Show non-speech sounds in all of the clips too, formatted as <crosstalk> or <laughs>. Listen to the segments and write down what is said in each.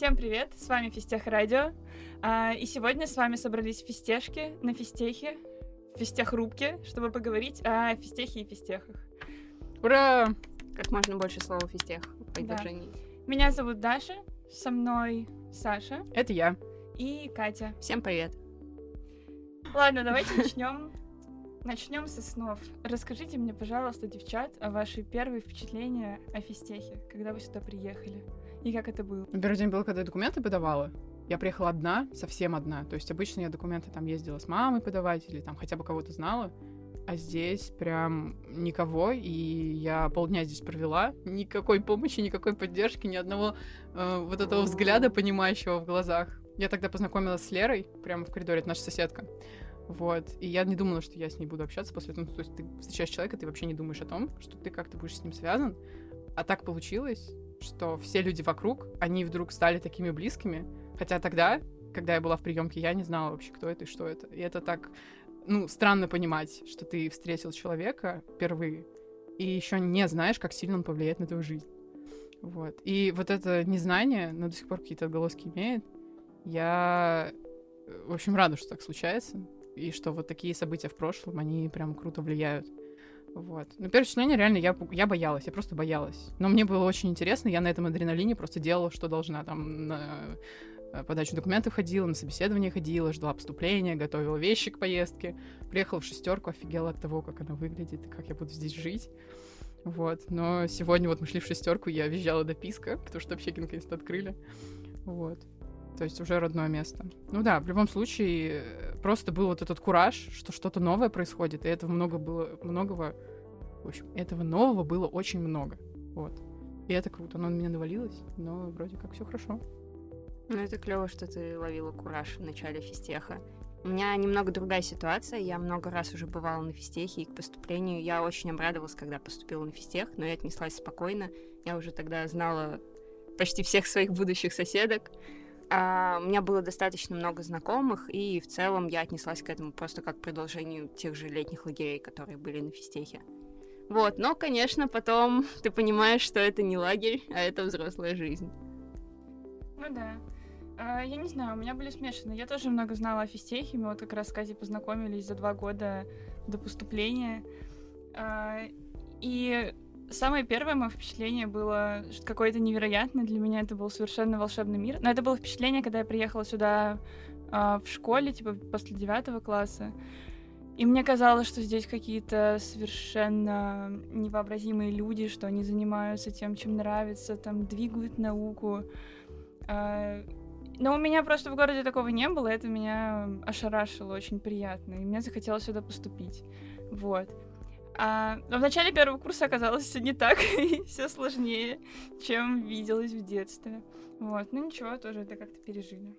Всем привет, с вами Фистех Радио. А, и сегодня с вами собрались фистешки на фистехе, фистех рубке, чтобы поговорить о фистехе и фистехах. Ура! Как можно больше слова фистех в Да. предложении. Меня зовут Даша, со мной Саша Это я. и Катя. Всем привет. Ладно, давайте <laughs> начнем. Начнем со снов. Расскажите мне, пожалуйста, девчат, о ваши первые впечатления о фистехе, когда вы сюда приехали. И как это было? Первый день был, когда я документы подавала. Я приехала одна, совсем одна. То есть обычно я документы там ездила с мамой подавать или там хотя бы кого-то знала. А здесь прям никого, и я полдня здесь провела. Никакой помощи, никакой поддержки, ни одного э, вот этого взгляда, понимающего в глазах. Я тогда познакомилась с Лерой, прямо в коридоре, это наша соседка. Вот. И я не думала, что я с ней буду общаться после этого. Ну, то есть ты встречаешь человека, ты вообще не думаешь о том, что ты как-то будешь с ним связан. А так получилось, что все люди вокруг, они вдруг стали такими близкими. Хотя тогда, когда я была в приемке, я не знала вообще, кто это и что это. И это так, ну, странно понимать, что ты встретил человека впервые, и еще не знаешь, как сильно он повлияет на твою жизнь. Вот. И вот это незнание, но до сих пор какие-то отголоски имеет. Я, э, в общем, рада, что так случается. И что вот такие события в прошлом, они прям круто влияют. Вот. Но первое впечатление, реально, я, я боялась, я просто боялась. Но мне было очень интересно, я на этом адреналине просто делала, что должна. Там на э, подачу документов ходила, на собеседование ходила, ждала поступления, готовила вещи к поездке. Приехала в шестерку, офигела от того, как она выглядит и как я буду здесь жить. Вот. Но сегодня вот мы шли в шестерку, я визжала до писка, потому что общаги наконец-то открыли. Вот. То есть уже родное место. Ну да, в любом случае, просто был вот этот кураж, что что-то новое происходит, и этого много было, многого, в общем, этого нового было очень много. Вот. И это круто, оно на меня навалилось, но вроде как все хорошо. Ну, это клево, что ты ловила кураж в начале физтеха. У меня немного другая ситуация. Я много раз уже бывала на физтехе, и к поступлению я очень обрадовалась, когда поступила на физтех, но я отнеслась спокойно. Я уже тогда знала почти всех своих будущих соседок. А, у меня было достаточно много знакомых, и в целом я отнеслась к этому просто как к продолжению тех же летних лагерей, которые были на физтехе. Вот, но, конечно, потом <laughs> ты понимаешь, что это не лагерь, а это взрослая жизнь. Ну да. А, я не знаю, у меня были смешанные. Я тоже много знала о физтехе. Мы вот как раз с Катей познакомились за два года до поступления. А, и самое первое мое впечатление было какое-то невероятное. Для меня это был совершенно волшебный мир. Но это было впечатление, когда я приехала сюда а, в школе, типа после девятого класса. И мне казалось, что здесь какие-то совершенно невообразимые люди, что они занимаются тем, чем нравится, там двигают науку. А, Но у меня просто в городе такого не было, это меня ошарашило очень приятно, и мне захотелось сюда поступить. Вот. А, но в начале первого курса оказалось все не так, <laughs> и все сложнее, чем виделось в детстве. Вот, ну ничего, тоже это как-то пережили.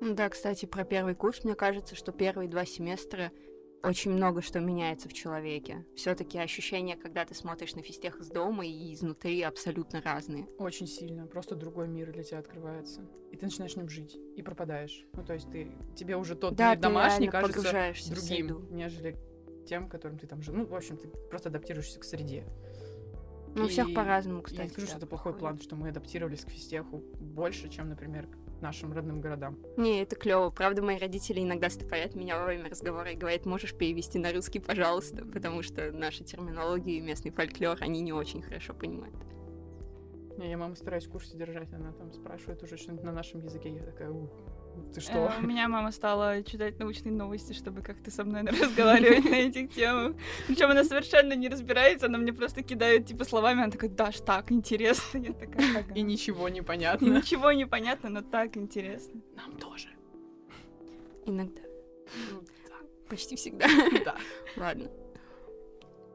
Ну Да, кстати, про первый курс, мне кажется, что первые два семестра очень много что меняется в человеке. Все-таки ощущения, когда ты смотришь на физтех из дома и изнутри, абсолютно разные. Очень сильно. Просто другой мир для тебя открывается. И ты начинаешь в нем жить. И пропадаешь. Ну, то есть ты, тебе уже тот Да, мир ты домашний кажется другим, нежели тем, которым ты там жил. Ну, в общем, ты просто адаптируешься к среде. Ну, у всех И по-разному, Я кстати. не скажу, да, что это плохой план, что мы адаптировались к физтеху больше, чем, например, к нашим родным городам. Не, это клево. Правда, мои родители иногда стопорят меня во время разговора и говорят, можешь перевести на русский, пожалуйста, потому что наша терминология и местный фольклор они не очень хорошо понимают. Не, я маму стараюсь в курсе держать, она там спрашивает уже что-нибудь на нашем языке, я такая, «У, ты что? Э, У меня мама стала читать научные новости, чтобы как-то со мной <laughs> разговаривать на этих темах. Причем она совершенно не разбирается, она мне просто кидает типа словами, она такая, Даш, так интересно. Я такая, «Ага». И ничего не И понятно. ничего не понятно, но так интересно. Нам тоже. Иногда. Ну, Почти всегда. Да. Ладно.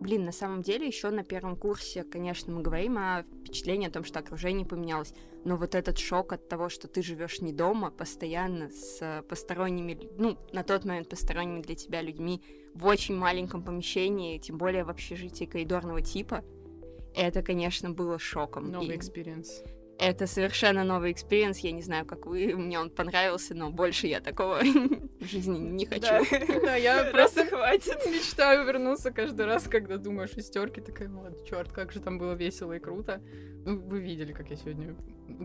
Блин, на самом деле, еще на первом курсе, конечно, мы говорим о впечатлении о том, что окружение поменялось, но вот этот шок от того, что ты живешь не дома, постоянно с посторонними, ну, на тот момент посторонними для тебя людьми в очень маленьком помещении, тем более в общежитии коридорного типа, это, конечно, было шоком. Новый experience. Это совершенно новый experience, я не знаю, как вы, <laughs> мне он понравился, но больше я такого <laughs> в жизни не хочу. <laughs> Да, я просто просто хватит. мечтаю вернуться каждый раз, когда думаю о шестерке, такая, вот, черт, как же там было весело и круто. Ну, вы видели, как я сегодня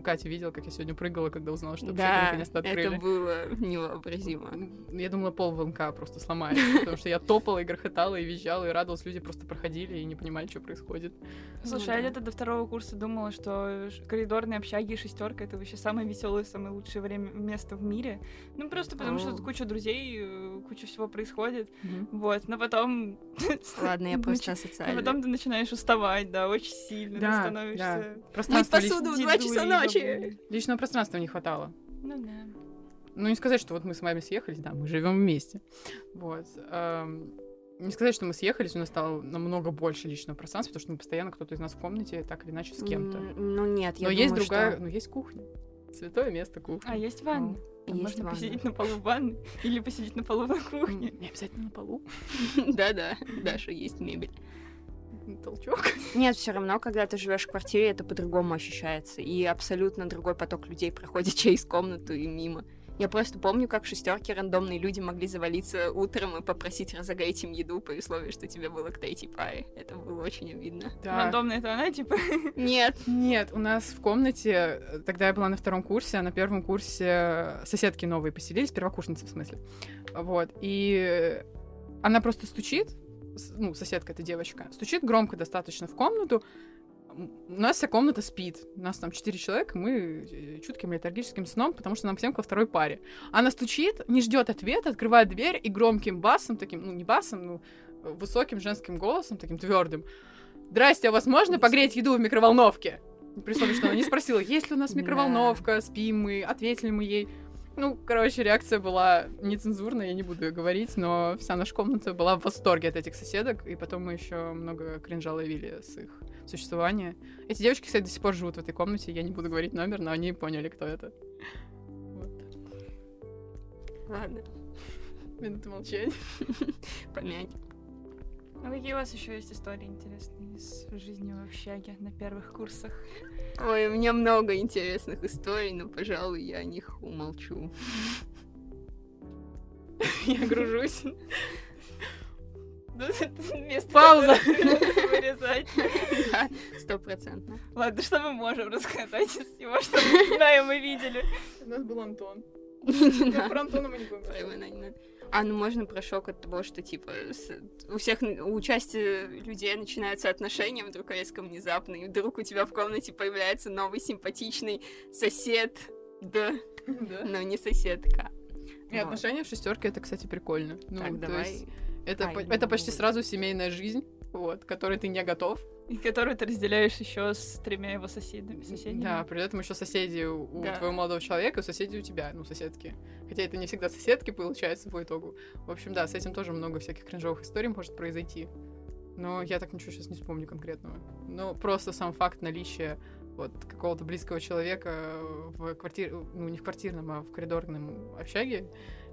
Катя видела, как я сегодня прыгала, когда узнала, что Да, наконец-то открыли. это было <laughs> невообразимо. Я думала, пол ВНК просто сломается, потому что я топала и грохотала, и визжала, и радовалась, люди просто проходили и не понимали, что происходит. Слушай, Ну я да. где-то до второго курса думала, что коридорные общаги и шестерка это вообще самое веселое, самое лучшее время место в мире. Ну просто потому что тут куча друзей, э, куча всего происходит. Вот, но потом. <laughs> Ладно, я просто начи- асоциальна. но потом ты начинаешь уставать, да, очень сильно. ты Да, становишься. да. Мыть Пространства лич- посуду в два часа дедулей, ночи. личного пространства не хватало. Ну да. Ну, не сказать, что вот мы с вами съехались, да, мы живем вместе. Вот. эм, Не сказать, что мы съехались, у нас стало намного больше личного пространства, потому что мы постоянно кто-то из нас в комнате, так или иначе, с кем-то. Ну нет, я Но есть думаю, другая, что ну, есть кухня. Святое место кухня. А есть ванна? Там есть можно ванна. посидеть на полу в ванной или посидеть на полу на кухне. Не обязательно на полу. <laughs> Да-да, Даша, есть мебель. Толчок. <laughs> Нет, все равно, когда ты живешь в квартире, это по-другому ощущается. И абсолютно другой поток людей проходит <laughs> через комнату и мимо. Я просто помню, как в шестерке рандомные люди могли завалиться утром и попросить разогреть им еду по условию, что тебе было к третьей паре. Это было очень обидно. Да. Рандомно это она, типа. <laughs> Нет. Нет, у нас в комнате, э, тогда я была на втором курсе, а на первом курсе соседки новые поселились, первокурсницы в смысле. Вот, и она просто стучит, ну, соседка эта девочка, стучит громко достаточно в комнату, у нас вся комната спит. У нас там четыре человека, мы э, чутким летаргическим сном, потому что нам всем ко второй паре. Она стучит, не ждет ответа, открывает дверь и громким басом, таким, ну, не басом, ну, э, высоким женским голосом, таким твердым. Здрасте, а можно погреть еду в микроволновке? При что она не спросила, есть ли у нас микроволновка, спим мы, ответили мы ей. Ну, короче, реакция была нецензурная, я не буду ее говорить, но вся наша комната была в восторге от этих соседок, и потом мы еще много кринжа ловили с их существования. Эти девочки, кстати, до сих пор живут в этой комнате, я не буду говорить номер, но они поняли, кто это. Вот. Ладно, Минута молчания. помянь. А какие у вас еще есть истории интересные из жизни в общаге на первых курсах? Ой, у меня много интересных историй, но, пожалуй, я о них умолчу. Я гружусь. Ну, Пауза. вырезать. Да, стопроцентно. Ладно, что мы можем рассказать из всего, что мы знаем и видели? У нас был Антон. <laughs> Не. Про Антона мы не будем Ой, вона не надо. А, ну можно про шок от того, что, типа, с- у всех, у части людей начинаются отношения вдруг резко внезапно, и вдруг у тебя в комнате появляется новый симпатичный сосед, да, Да. но не соседка. И Вот. отношения в шестерке это, кстати, прикольно. Ну, Так, давай. есть это, Ай, по- это почти сразу семейная жизнь, вот, к которой ты не готов. И которую ты разделяешь еще с тремя его соседями. соседями. Да, при этом еще соседи у, Да. твоего молодого человека, соседи у тебя, ну, соседки. Хотя это не всегда соседки, получается, по итогу. В общем, да, с этим тоже много всяких кринжовых историй может произойти. Но я так ничего сейчас не вспомню конкретного. Но просто сам факт наличия вот какого-то близкого человека в квартире, ну, не в квартирном, а в коридорном общаге,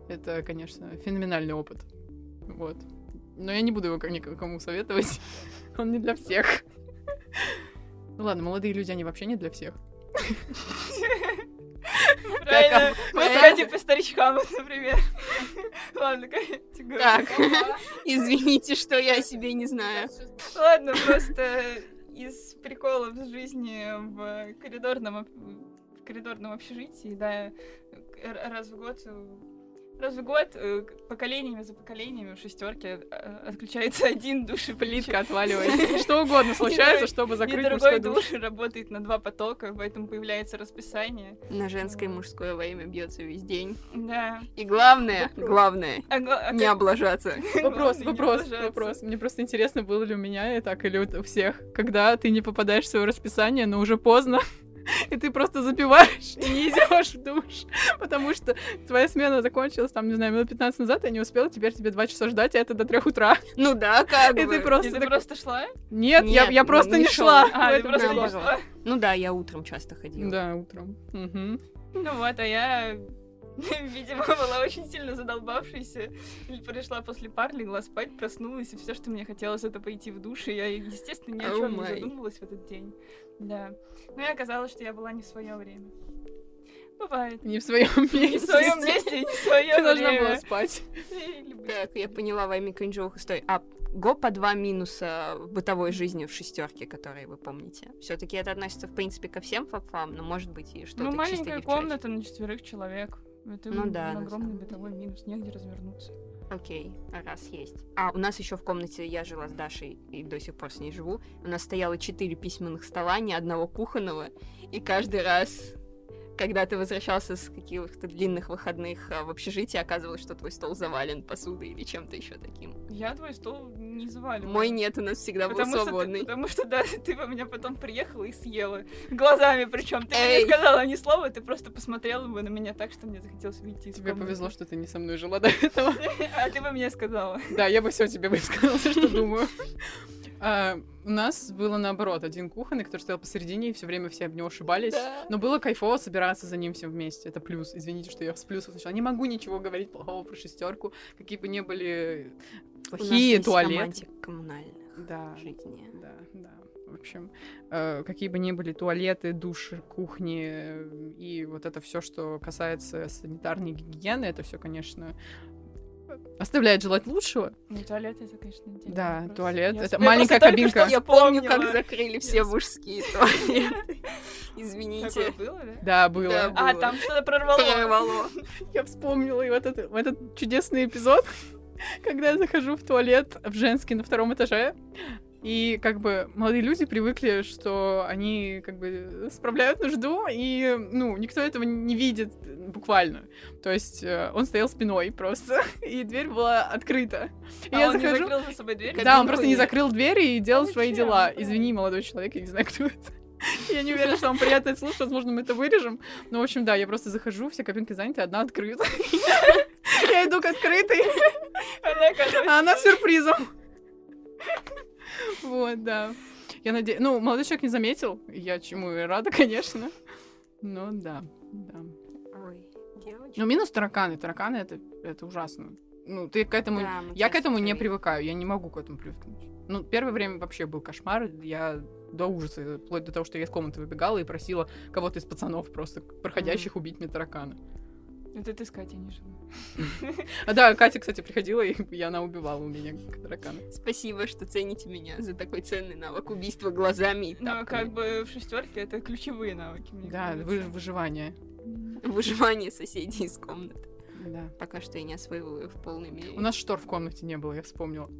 это, конечно, феноменальный опыт. Вот. Но я не буду его никому советовать. <laughs> <laughs> Он не для всех. Ну ладно, молодые люди, они вообще не для всех. Правильно. Мы сказать по старичкам, <laughs> например. Ладно, как я тебе говорю. Так, извините, что я о себе не знаю. Ладно, просто из приколов жизни в коридорном, коридорном общежитии, да, раз в год Раз в год э, поколениями за поколениями в шестерке э, отключается <laughs> один душ и Плитка отваливается. Что угодно <laughs> случается, чтобы закрыть мужской душ. душ работает на два потока, поэтому появляется расписание. На женское и мужское время бьется весь день. Да. И главное, главное, А а не облажаться. <laughs> Вопрос, вопрос, вопрос. Мне просто интересно, было ли у меня и так, или у всех. Когда ты не попадаешь в свое расписание, но уже поздно, <laughs> и ты просто запиваешь и не идешь в душ, <laughs> потому что твоя смена закончилась, там, не знаю, минут 15 назад, я не успела, теперь тебе два часа ждать, а это до трех утра. <laughs> Ну да, как И бы. ты просто И ты так- просто шла? Нет, я, Нет, я просто не не шла. шла. А, ты просто не шла. Ну да, я утром часто ходила. Да, утром. Мгм. Ну вот, а я, видимо, была очень сильно задолбавшейся. Пришла после пар, легла спать, проснулась, и все, что мне хотелось, это пойти в душ. И я, естественно, ни о Oh чем не my. задумывалась в этот день. Да. Но и оказалось, что я была не в свое время. Бывает. Не в своем месте. Не в своем месте, не в свое Ты должна была время. спать. Так, я поняла во имя кринжовых историй. А го по два минуса в бытовой жизни в шестерке, которые вы помните. Все-таки это относится, в принципе, ко всем факфам, но может быть и что-то Ну, маленькая комната на четверых человек. Это Ну да, огромный бытовой минус, негде развернуться. Окей, раз есть. А у нас еще в комнате я жила с Дашей и до сих пор с ней живу. У нас стояло четыре письменных стола, ни одного кухонного. И каждый раз, когда ты возвращался с каких-то длинных выходных а, в общежитие, оказывалось, что твой стол завален посудой или чем-то еще таким. Я твой стол не заваливала. Мой нет, у нас всегда был Потому что, ты, свободный. потому что, да, ты во меня потом приехала и съела. Глазами причем. Ты Эй! не сказала ни слова, ты просто посмотрела бы на меня так, что мне захотелось выйти из Тебе комнаты. повезло, что ты не со мной жила до этого. <laughs> А ты бы мне сказала. Да, я бы все тебе высказала, что думаю. <laughs> А, У нас было наоборот, один кухонный, который стоял посередине, и все время все об него ошибались. Но было кайфово собираться за ним всем вместе. Это плюс. Извините, что я с плюсов начала. Не могу ничего говорить плохого про шестерку. Какие бы ни были плохие туалеты. коммунальных Да, жизни. да, да. В общем, э, какие бы ни были туалеты, души, кухни э, и вот это все, что касается санитарной гигиены, это все, конечно, оставляет желать лучшего. Ну, туалет это, конечно, отдельный Да, вопрос. туалет. Я Это я маленькая кабинка. что Я помню, как закрыли все Yes. мужские туалеты. <laughs> Такое Извините. было, да? Да, было. Да. А, было. там что-то прорвало. Прорвало. <laughs> Я вспомнила и вот этот, этот чудесный эпизод, <laughs> когда я захожу в туалет в женский на втором этаже, и как бы молодые люди привыкли, что они как бы справляют нужду, и, ну, никто этого не видит буквально. То есть э, он стоял спиной просто, <laughs> и дверь была открыта. И А я он не захожу... закрыл за собой дверь? Да, он просто не закрыл дверь и делал Ну, свои зачем? дела. Извини, молодой человек, я не знаю, кто это. <laughs> Я не уверена, что вам приятно это слушать, возможно, мы это вырежем. Но, в общем, да, я просто захожу, все кабинки заняты, одна открыта. <laughs> Я иду к открытой, а она сюрпризом. <laughs> Вот, да. Я надеюсь... Ну, молодой человек не заметил, я чему и рада, <laughs> конечно. Но да, да. Ой, девочки. Ну, минус тараканы. Тараканы — это, это ужасно. Ну, ты к этому... Да, Я к этому не привыкаю, я не могу к этому привыкнуть. Ну, первое время вообще был кошмар, я до ужаса, вплоть до того, что я из комнаты выбегала и просила кого-то из пацанов просто проходящих убить мне таракана. Это ты с Катей не жила. <laughs> А да, Катя, кстати, приходила, и, <laughs> и она убивала у меня таракана. Спасибо, что цените меня за такой ценный навык убийства глазами и Но тапками. как бы в шестерке это ключевые навыки, мне Да, кажется. выживание. Выживание соседей из комнаты. Да. Пока что я не освоила их в полной мере. У нас штор в комнате не было, я вспомнила.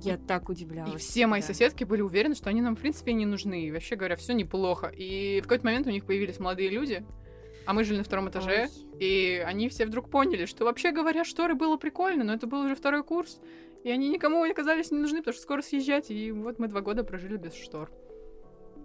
Я так удивлялась. И все мои всегда. соседки были уверены, что они нам, в принципе, не нужны. И вообще говоря, все неплохо. И в какой-то момент у них появились молодые люди, а мы жили на втором этаже, Ой. и они все вдруг поняли, что вообще говоря, шторы было прикольно, но это был уже второй курс, и они никому оказались не нужны, потому что скоро съезжать, и вот мы два года прожили без штор.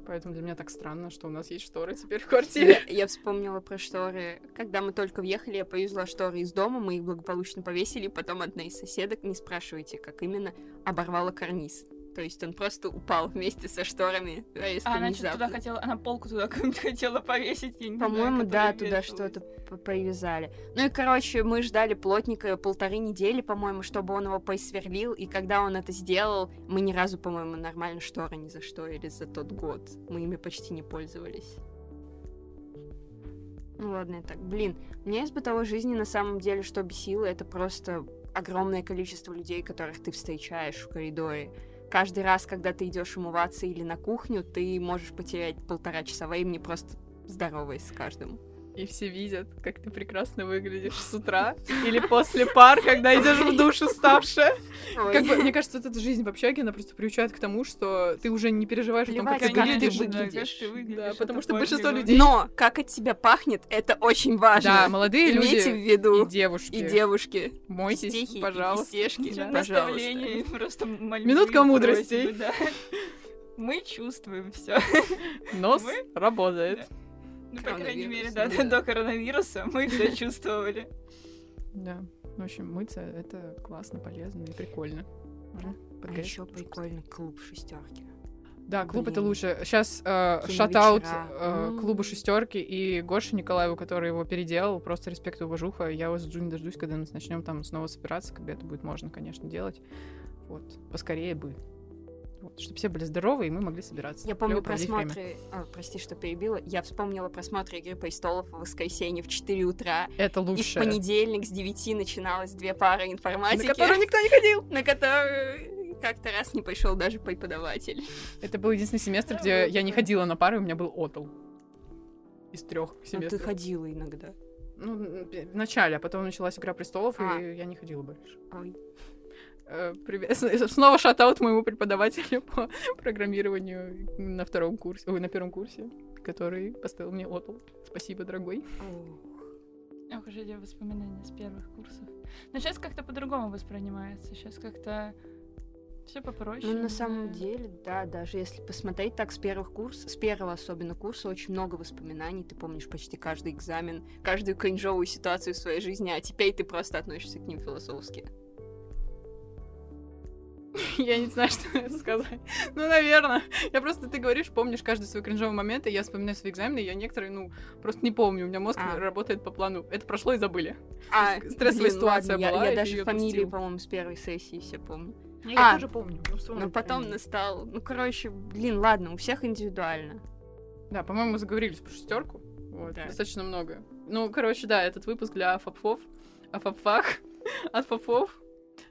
Поэтому для меня так странно, что у нас есть шторы теперь в квартире. Я, я вспомнила про шторы. Когда мы только въехали, я повезла шторы из дома, мы их благополучно повесили, потом одна из соседок, не спрашивайте, как именно, оборвала карниз. То есть он просто упал вместе со шторами. резко, А она что-то внезапно. туда хотела, она полку туда <laughs> хотела повесить, По-моему, да, туда что-то привязали. Ну и, короче, мы ждали плотника полторы недели, по-моему, чтобы он его посверлил, и когда он это сделал, мы ни разу, по-моему, нормально шторы не зашторили за тот год. Мы ими почти не пользовались. Ну ладно, так. Блин, меня из бытовой жизни на самом деле что бесило, это просто огромное количество людей, которых ты встречаешь в коридоре. Каждый раз, когда ты идешь умываться или на кухню, ты можешь потерять полтора часа времени просто здороваясь с каждым. И все видят, как ты прекрасно выглядишь с утра или после пар, когда идешь в душ уставшая. Как бы, мне кажется, вот эта жизнь в общаге, она просто приучает к тому, что ты уже не переживаешь о том, как ты выглядишь. Да, потому что большинство людей- Но как от тебя пахнет, это очень важно. Да, молодые Имейте люди в виду. и девушки. И девушки. Мойтесь, Стихи пожалуйста. Ничего, Да. наставления, просто Минутка мудрости. просьбы, да. Мы чувствуем все. Нос Мы- работает. Ну, по крайней мере, да, да. до коронавируса мы все <laughs> чувствовали. Да. В общем, мыться это классно, полезно и прикольно. Ага, А еще прикольный клуб шестерки. Да, клуб это Блин. лучше. Сейчас э, шатаут э, клубу шестерки и Гоше Николаеву, который его переделал. Просто респект и уважуха. Я вас жду не дождусь, когда мы начнем там снова собираться, когда это будет можно, конечно, делать. Вот. Поскорее бы. Вот. Чтобы все были здоровы, и мы могли собираться. Я помню просмотры... А, прости, что перебила. Я вспомнила просмотры «Игры престолов» в воскресенье в 4 утра. Это И в лучше. понедельник с 9 начиналось две пары информатики. На которую никто не ходил. <laughs> на которую Как-то раз не пошел даже преподаватель. Это был единственный семестр, где я не ходила на пары, у меня был отл. Из трех Ну, ты семестров. ходила иногда. Ну, в начале, а потом началась Игра престолов, А. и я не ходила больше. Ой. Э, Привет. <laughs> Снова шатаут моему преподавателю по <laughs> программированию на втором курсе, ой, на первом курсе, который поставил мне отл. Спасибо, дорогой. Ох уж эти воспоминания с первых курсов. Но сейчас как-то по-другому воспринимается. Сейчас как-то все попроще. Ну, на самом деле, да, даже если посмотреть так с первых курсов, с первого особенно курса, очень много воспоминаний, ты помнишь почти каждый экзамен, каждую кринжовую ситуацию в своей жизни, а теперь ты просто относишься к ним философски. <laughs> Я не знаю, что это сказать. <laughs> Ну, наверное. Я просто, ты говоришь, помнишь каждый свой кринжовый момент, и я вспоминаю свои экзамены, и я некоторые, ну, просто не помню. У меня мозг А. работает по плану. Это прошло и забыли. А, Стрессовая блин, ситуация ладно, я- была, Я, ты даже отпустил. по-моему, с первой сессии все помню. Я А. тоже помню. ну, Но потом фамилию. настал... Ну, короче, блин, ладно, у всех индивидуально. Да, по-моему, мы заговорились про шестерку. Вот, Да. достаточно много. Ну, короче, да, этот выпуск для фапфов, о фапфах, <laughs> от фапфов.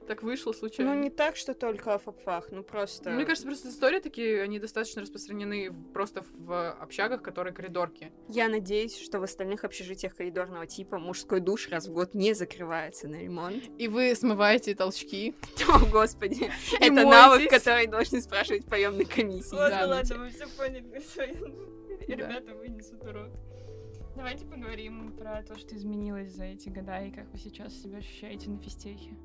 Так вышло случайно. Ну, не так, что только о фапфах, ну просто... Мне кажется, просто истории такие, они достаточно распространены просто в общагах, которые коридорки. Я надеюсь, что в остальных общежитиях коридорного типа мужской душ раз в год не закрывается на ремонт. И вы смываете толчки. <laughs> О, господи. <laughs> Это навык, который должны спрашивать в приемной комиссии. Ладно, ну, ладно, вы все поняли. Ребята вынесут урок. Давайте поговорим про то, что изменилось за эти года и как вы сейчас себя ощущаете на физтехе.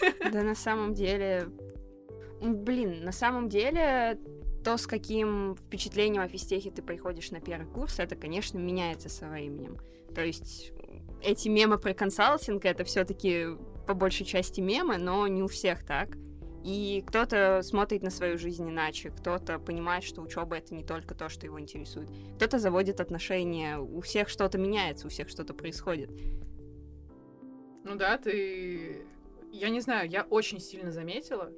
<laughs> Да на самом деле... Блин, на самом деле то, с каким впечатлением о физтехе ты приходишь на первый курс, это, конечно, меняется со временем. То есть эти мемы про консалтинг, это все таки по большей части мемы, но не у всех так. И кто-то смотрит на свою жизнь иначе, кто-то понимает, что учеба это не только то, что его интересует. Кто-то заводит отношения, у всех что-то меняется, у всех что-то происходит. Ну да, ты... Я не знаю, я очень сильно заметила,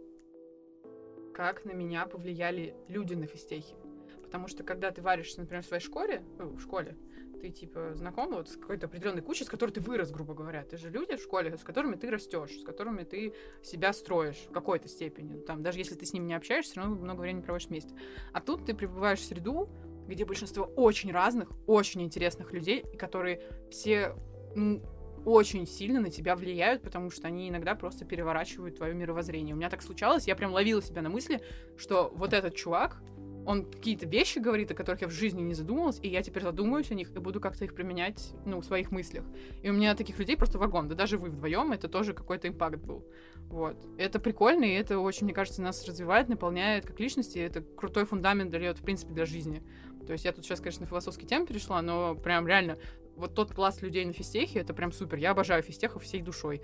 как на меня повлияли люди на физтехе. Потому что когда ты варишься, например, в своей школе, ну, в школе, ты типа знаком вот с какой-то определенной кучей, с которой ты вырос, грубо говоря. Ты же люди в школе, с которыми ты растешь, с которыми ты себя строишь в какой-то степени. Там, даже если ты с ними не общаешься, все равно много времени проводишь вместе. А тут ты пребываешь в среду, где большинство очень разных, очень интересных людей, которые все ну, очень сильно на тебя влияют, потому что они иногда просто переворачивают твое мировоззрение. У меня так случалось, я прям ловила себя на мысли, что вот этот чувак, он какие-то вещи говорит, о которых я в жизни не задумывалась, и я теперь задумаюсь о них и буду как-то их применять, ну, в своих мыслях. И у меня таких людей просто вагон. Да даже вы вдвоем, это тоже какой-то импакт был. Вот. Это прикольно, и это очень, мне кажется, нас развивает, наполняет как личности. Это крутой фундамент дает, в принципе, для жизни. То есть я тут сейчас, конечно, на философский тем перешла, но прям реально вот тот пласт людей на физтехе, это прям супер. Я обожаю физтехов всей душой.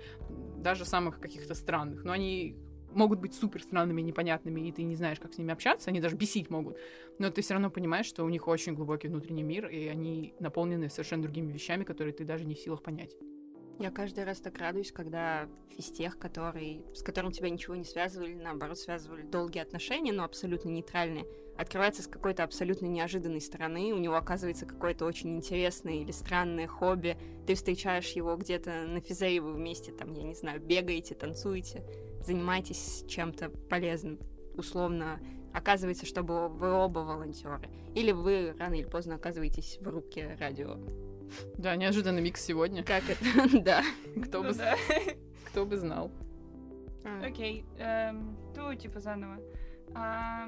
Даже самых каких-то странных. Но они могут быть супер странными, непонятными, и ты не знаешь, как с ними общаться, они даже бесить могут. Но ты все равно понимаешь, что у них очень глубокий внутренний мир, и они наполнены совершенно другими вещами, которые ты даже не в силах понять. Я каждый раз так радуюсь, когда физтех, который, с которым тебя ничего не связывали, наоборот, связывали долгие отношения, но абсолютно нейтральные, открывается с какой-то абсолютно неожиданной стороны, у него оказывается какое-то очень интересное или странное хобби, ты встречаешь его где-то на физре, вы вместе, там, я не знаю, бегаете, танцуете, занимаетесь чем-то полезным, условно, оказывается, что вы вы оба волонтеры. Или вы рано или поздно оказываетесь в руке радио. Да, неожиданный микс сегодня. Как это? <laughs> Да. Кто Ну бы, <laughs> кто бы знал. Окей, эм, ту типа заново. А,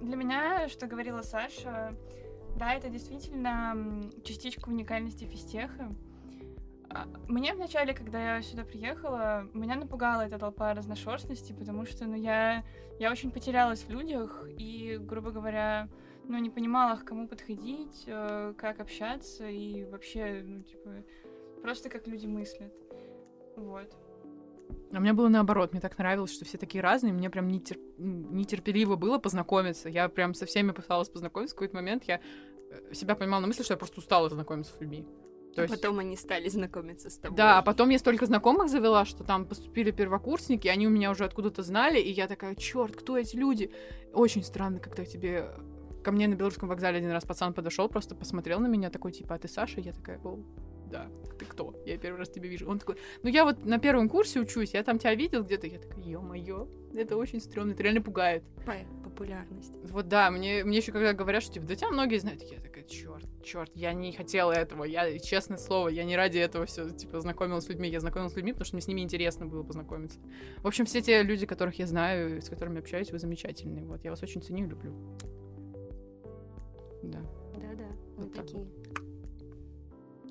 для меня, что говорила Саша, да, это действительно частичка уникальности физтеха. А, Мне вначале, когда я сюда приехала, меня напугала эта толпа разношерстности, потому что, ну, я, я очень потерялась в людях и, грубо говоря, ну, не понимала, к кому подходить, э, как общаться и вообще, ну, типа, просто как люди мыслят. Вот. А мне было наоборот, мне так нравилось, что все такие разные, мне прям нетер... нетерпеливо было познакомиться. Я прям со всеми пыталась познакомиться. В какой-то момент я э, себя поймала на мысли, что я просто устала знакомиться с людьми. То есть... потом они стали знакомиться с тобой. Да, а потом я столько знакомых завела, что там поступили первокурсники, они у меня уже откуда-то знали, и я такая, черт, кто эти люди? Очень странно, когда тебе ко мне на Белорусском вокзале один раз пацан подошел, просто посмотрел на меня, такой, типа, а ты Саша? Я такая, о, да, ты кто? Я первый раз тебя вижу. Он такой, ну я вот на первом курсе учусь, я там тебя видел где-то. Я такая, ё-моё, это очень стрёмно, это реально пугает. Популярность. Вот да, мне, мне еще когда говорят, что типа, да тебя многие знают, я такая, черт, черт, я не хотела этого, я, честное слово, я не ради этого все, типа, знакомилась с людьми, я знакомилась с людьми, потому что мне с ними интересно было познакомиться. В общем, все те люди, которых я знаю, с которыми общаюсь, вы замечательные, вот, я вас очень ценю и люблю. Да. Да-да, Вот так такие.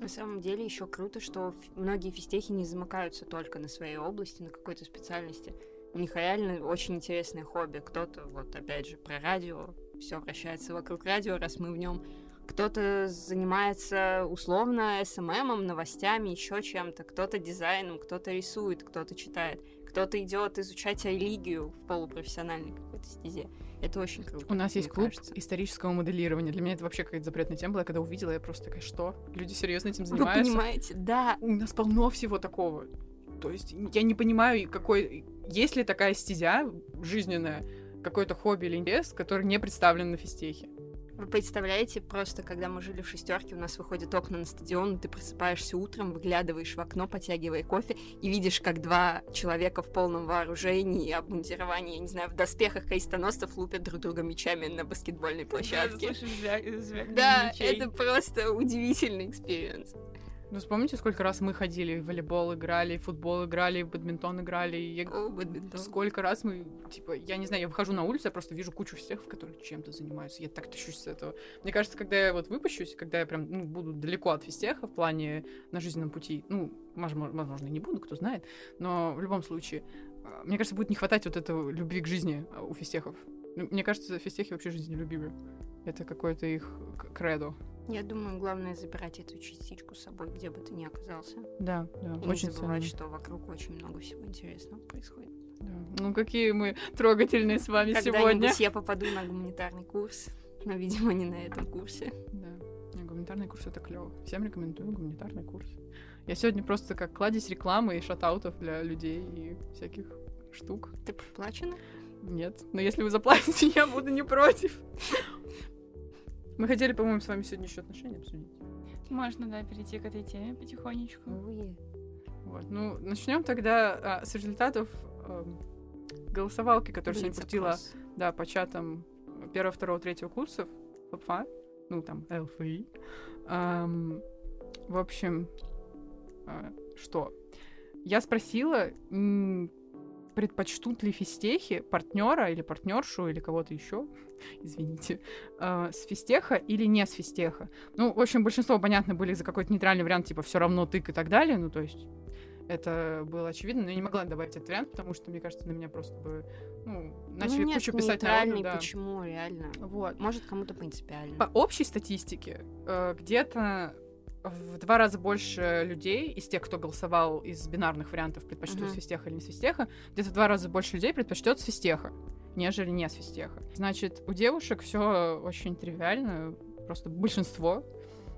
На самом деле еще круто, что многие физтехи не замыкаются только на своей области, на какой-то специальности. У них реально очень интересное хобби. Кто-то, вот опять же, про радио, все вращается вокруг радио, раз мы в нем. Кто-то занимается условно СММом, новостями, еще чем-то. Кто-то дизайном, кто-то рисует, кто-то читает. Кто-то идет изучать религию в полупрофессиональной какой-то стезе. Это очень круто. У нас есть клуб кажется. исторического моделирования. Для меня это вообще какая-то запретная тема была. Когда увидела, я просто такая, что? Люди серьезно этим Вы занимаются? понимаете? Да, У нас полно всего такого. То есть я не понимаю, какой... Есть ли такая стезя жизненная, какое-то хобби или интерес, который не представлен на физтехе? Вы представляете, просто когда мы жили в шестерке, у нас выходят окна на стадион, ты просыпаешься утром, выглядываешь в окно, потягивая кофе, и видишь, как два человека в полном вооружении обмундировании, я не знаю, в доспехах крестоносцев лупят друг друга мечами на баскетбольной площадке. Да, это просто удивительный experience. Ну, вспомните, сколько раз мы ходили, в волейбол играли, в футбол играли, в бадминтон играли. я- О, бадминтон. Сколько раз мы, типа, я не знаю, я выхожу на улицу, я просто вижу кучу всех, которые чем-то занимаются. Я так тащусь с этого. Мне кажется, когда я вот выпущусь, когда я прям ну, буду далеко от физтеха в плане на жизненном пути, ну, возможно, и не буду, кто знает, но в любом случае, а, мне кажется, будет не хватать вот этого любви к жизни а, у физтехов. Мне кажется, физтехи вообще жизнелюбивы. Это какое-то их кредо. Я думаю, главное забирать эту частичку с собой, где бы ты ни оказался. Да, да, И очень не забывать, ценно. что вокруг очень много всего интересного происходит. Да. Ну, какие мы трогательные с вами сегодня. Я попаду на гуманитарный курс, но, видимо, не на этом курсе. Да. Гуманитарный курс это клево. Всем рекомендую гуманитарный курс. Я сегодня просто как кладезь рекламы и шатаутов для людей и всяких штук. Ты проплачена? Нет. Но если вы заплатите, <laughs> я буду не против. Мы хотели, по-моему, с вами сегодня еще отношения обсудить. Можно, да, перейти к этой теме потихонечку. Уе. Вот. Ну, начнем тогда а, с результатов эм, голосовалки, которую сегодня Блиц-опрос. да, по чатам первого, второго, третьего курсов ФА, ну, там, ЛФИ. Ам, в общем, а, что? Я спросила, предпочтут ли физтехи партнера или партнершу или кого-то еще, <laughs> извините, а, с физтеха или не с физтеха. Ну, в общем, большинство, понятно, были за какой-то нейтральный вариант, типа, все равно тык и так далее, ну, то есть это было очевидно, но я не могла добавить этот вариант, потому что, мне кажется, на меня просто бы, ну, начали ну, нет, кучу писать народу, нейтральный, да. почему, реально? Вот. Может, кому-то принципиально. По общей статистике, э, где-то в два раза больше людей из тех, кто голосовал из бинарных вариантов, предпочтут Мгм. свистеха или не свистеха, где-то в два раза больше людей предпочтет свистеха, нежели не свистеха. Значит, у девушек все очень тривиально, просто большинство.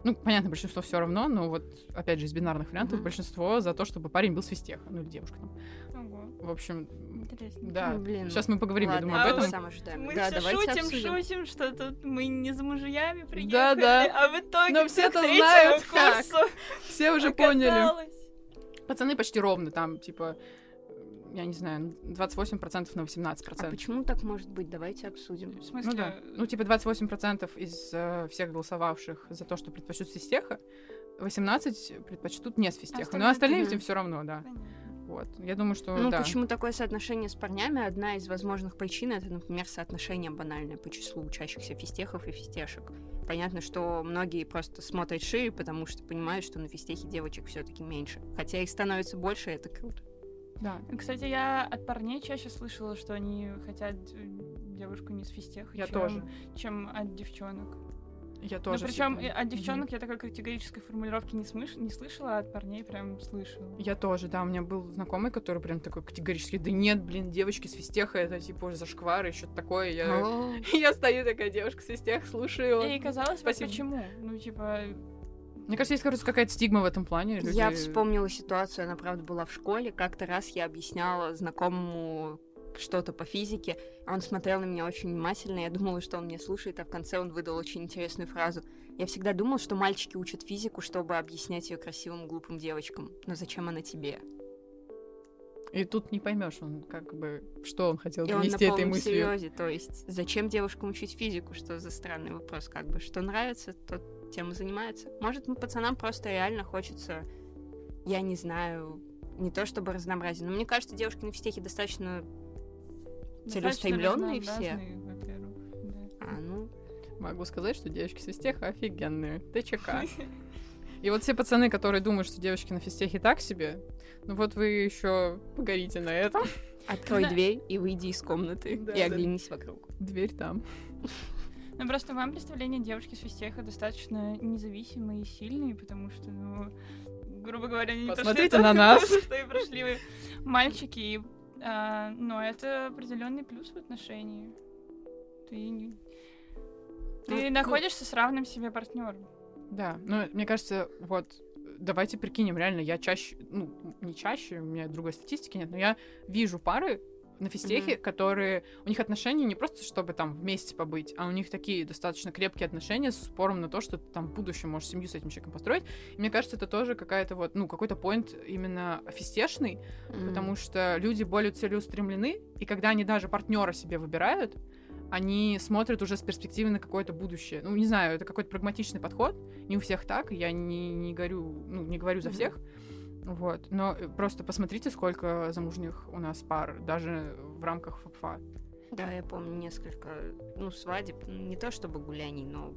Ну, понятно, большинство все равно, но вот, опять же, из бинарных вариантов Мгм. большинство за то, чтобы парень был свистеха, ну или девушка там. Ого, В общем, интересно. да. Ну, блин, Сейчас мы поговорим, я Ладно, думаю, об а этом. сам ожидаем. Мы да, все шутим, обсудим. шутим, что тут мы не за мужьями приехали, Да, да. а в итоге Но все это знают. курсу Все уже поняли. оказалось. Пацаны почти ровно, там, типа, я не знаю, 28% на 18%. А почему так может быть? Давайте обсудим. В смысле, Ну да. Ну, типа 28% из э, всех голосовавших за то, что предпочтут свистеха, 18 предпочтут не свистеха. Но Остальные остальным тоже. им все равно, да. понятно. Вот. Я думаю, что Ну, да. почему такое соотношение с парнями? Одна из возможных причин это, например, соотношение банальное по числу учащихся физтехов и физтешек. Понятно, что многие просто смотрят шире, потому что понимают, что на физтехе девочек все-таки меньше. Хотя их становится больше, это круто. Да. Кстати, я от парней чаще слышала, что они хотят э, девушку не с физтеха, Я чем, тоже. чем от девчонок. Я тоже. Ну, причем всегда. от девчонок я такой категорической формулировки не, смыш... не слышала, а от парней прям слышала. Я тоже, да, у меня был знакомый, который прям такой категорически, да нет, блин, девочки с физтеха, это типа зашквар и что-то такое. Я... О, <laughs> я стою такая, девушка с физтех, слушаю. И казалось Спасибо. почему? Ну, типа, Мне кажется, есть, кажется, какая-то стигма в этом плане. Я люди- вспомнила ситуацию, она, правда, была в школе. Как-то раз я объясняла знакомому что-то по физике. Он смотрел на меня очень внимательно, я думала, что он меня слушает, а в конце он выдал очень интересную фразу. Я всегда думал, что мальчики учат физику, чтобы объяснять ее красивым глупым девочкам. Но зачем она тебе? И тут не поймешь, он как бы, что он хотел И он на донести этой мыслью. серьезе, то есть зачем девушкам учить физику, что за странный вопрос, как бы, что нравится, то тем и занимается. Может, пацанам просто реально хочется, я не знаю, не то чтобы разнообразие, но мне кажется, девушки на физтехе достаточно целеустремленные все. да. А, ну, Могу сказать, что девочки с физтеха офигенные. ТЧК. <laughs> И вот все пацаны, которые думают, что девочки на физтехе так себе, ну вот вы еще погорите на этом. открой Да. дверь и выйди из комнаты Да, и да. оглянись вокруг. Дверь там. <laughs> Ну, просто в моем представлении девушки с физтеха достаточно независимые и сильные, потому что, ну, грубо говоря, они не прошли Посмотрите то- на <laughs> нас. то, что и прошли мальчики. И, а, но это определенный плюс в отношении. Ты, не- ты Ну, ну- находишься с равным себе партнером. Да, ну, мне кажется, вот, давайте прикинем, реально, я чаще, ну, не чаще, у меня другой статистики нет, но я вижу пары на физтехе, Мгм. которые, у них отношения не просто, чтобы там вместе побыть, а у них такие достаточно крепкие отношения с упором на то, что ты там в будущем можешь семью с этим человеком построить. И мне кажется, это тоже какая-то вот, ну, какой-то поинт именно физтешный, потому что люди более целеустремлены, и когда они даже партнера себе выбирают, они смотрят уже с перспективы на какое-то будущее. Ну, не знаю, это какой-то прагматичный подход. Не у всех так, я не, не говорю, ну, не говорю за всех. Вот. Но э, просто посмотрите, сколько замужних у нас пар, даже в рамках ФПФА. Да, я помню несколько, ну, свадеб, не то чтобы гуляний, но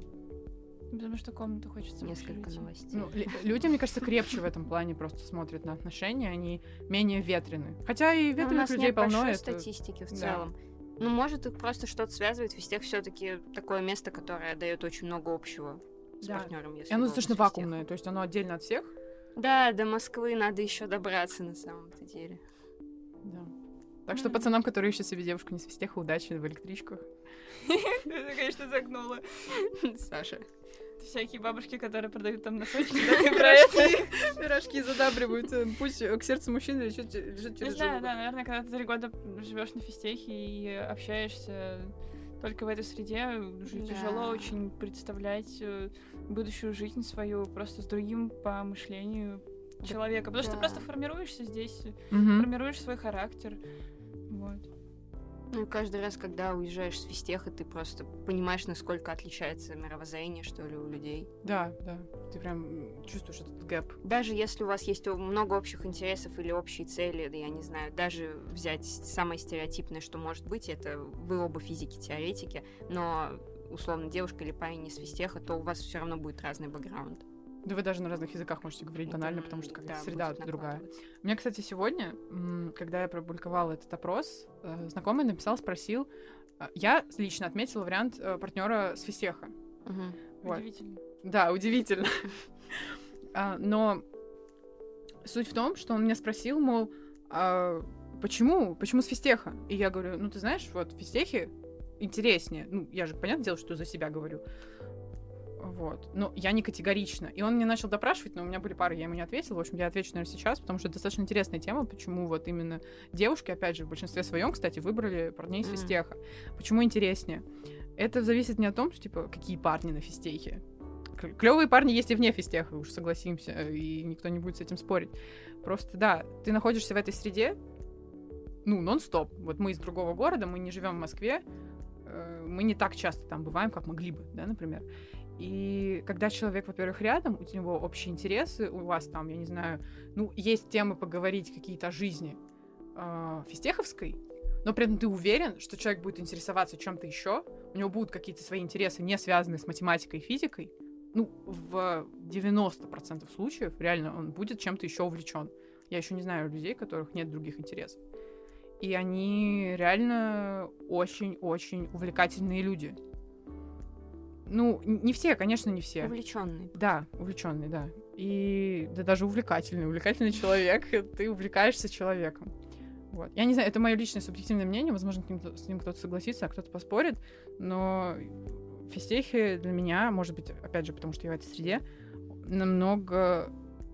Потому что комнату хочется несколько расширить. новостей. Ну, лю- люди, мне кажется, крепче в этом плане просто смотрят на отношения, они менее ветрены. Хотя и у ветреных нас людей нет полно. большой это- статистики в да. целом. Ну, может, их просто что-то связывает. Вестех все-таки такое место, которое дает очень много общего с Да. партнером. И оно достаточно вакуумное, то есть оно отдельно от всех. Да, до Москвы надо еще добраться на самом-то деле. Да. Так что пацанам, которые ищут себе девушку не с физтеха, удачи в электричках. Ты, конечно, загнула. Саша. Всякие бабушки, которые продают там носочки, это. <laughs> Пирожки задабривают. э, Пусть э, к сердцу мужчины лежит, лежит Не через знаю, да, наверное, когда ты три года живешь на физтехе и общаешься только в этой среде, уже Да. тяжело очень представлять э, будущую жизнь свою просто с другим по мышлению человека. Потому что ты да. просто формируешься здесь, Мгм. формируешь свой характер. Вот. Ну и каждый раз, когда уезжаешь с физтеха, ты просто понимаешь, насколько отличается мировоззрение, что ли, у людей. Да, да. Ты прям чувствуешь этот гэп. Даже если у вас есть много общих интересов или общие цели, да я не знаю, даже взять самое стереотипное, что может быть, это вы оба физики-теоретики, но условно девушка или парень не с физтеха, то у вас все равно будет разный бэкграунд. Да вы даже на разных языках можете говорить банально, Это, потому что как да, среда другая. У меня, кстати, сегодня, когда я опубликовала этот опрос, э, знакомый написал, спросил. э, Я лично отметила вариант партнера с физтеха. Мгм. Вот. Удивительно. Да, удивительно. <laughs> А, Но суть в том, что он меня спросил, мол, а почему? Почему с физтеха? И я говорю, ну ты знаешь, вот в физтехе интереснее. Ну, я же, понятное дело, что за себя говорю. Вот. Но я не категорично. И он мне начал допрашивать, но у меня были пары, я ему не ответила. В общем, я отвечу, наверное, сейчас, потому что это достаточно интересная тема, почему вот именно девушки, опять же, в большинстве своем, кстати, выбрали парней с Мгм. физтеха. Почему интереснее? Это зависит не от том, что, типа, какие парни на физтехе. Клевые парни есть и вне физтеха, уж согласимся, и никто не будет с этим спорить. Просто, да, ты находишься в этой среде, ну, нон-стоп. Вот мы из другого города, мы не живем в Москве, э, мы не так часто там бываем, как могли бы, да, например. И когда человек, во-первых, рядом, у него общие интересы, у вас там, я не знаю, ну, есть темы поговорить какие-то о жизни э, физтеховской, но при этом ты уверен, что человек будет интересоваться чем-то еще, у него будут какие-то свои интересы, не связанные с математикой и физикой, ну, в 90% случаев реально он будет чем-то еще увлечен. Я еще не знаю людей, которых нет других интересов. И они реально очень-очень увлекательные люди. Ну, не все, конечно, не все. Увлеченный. Да, увлеченный, да. И да, даже увлекательный, увлекательный человек, ты увлекаешься человеком. Вот. Я не знаю, это мое личное субъективное мнение, возможно, с ним, с ним кто-то согласится, а кто-то поспорит, но физтехи для меня, может быть, опять же, потому что я в этой среде, намного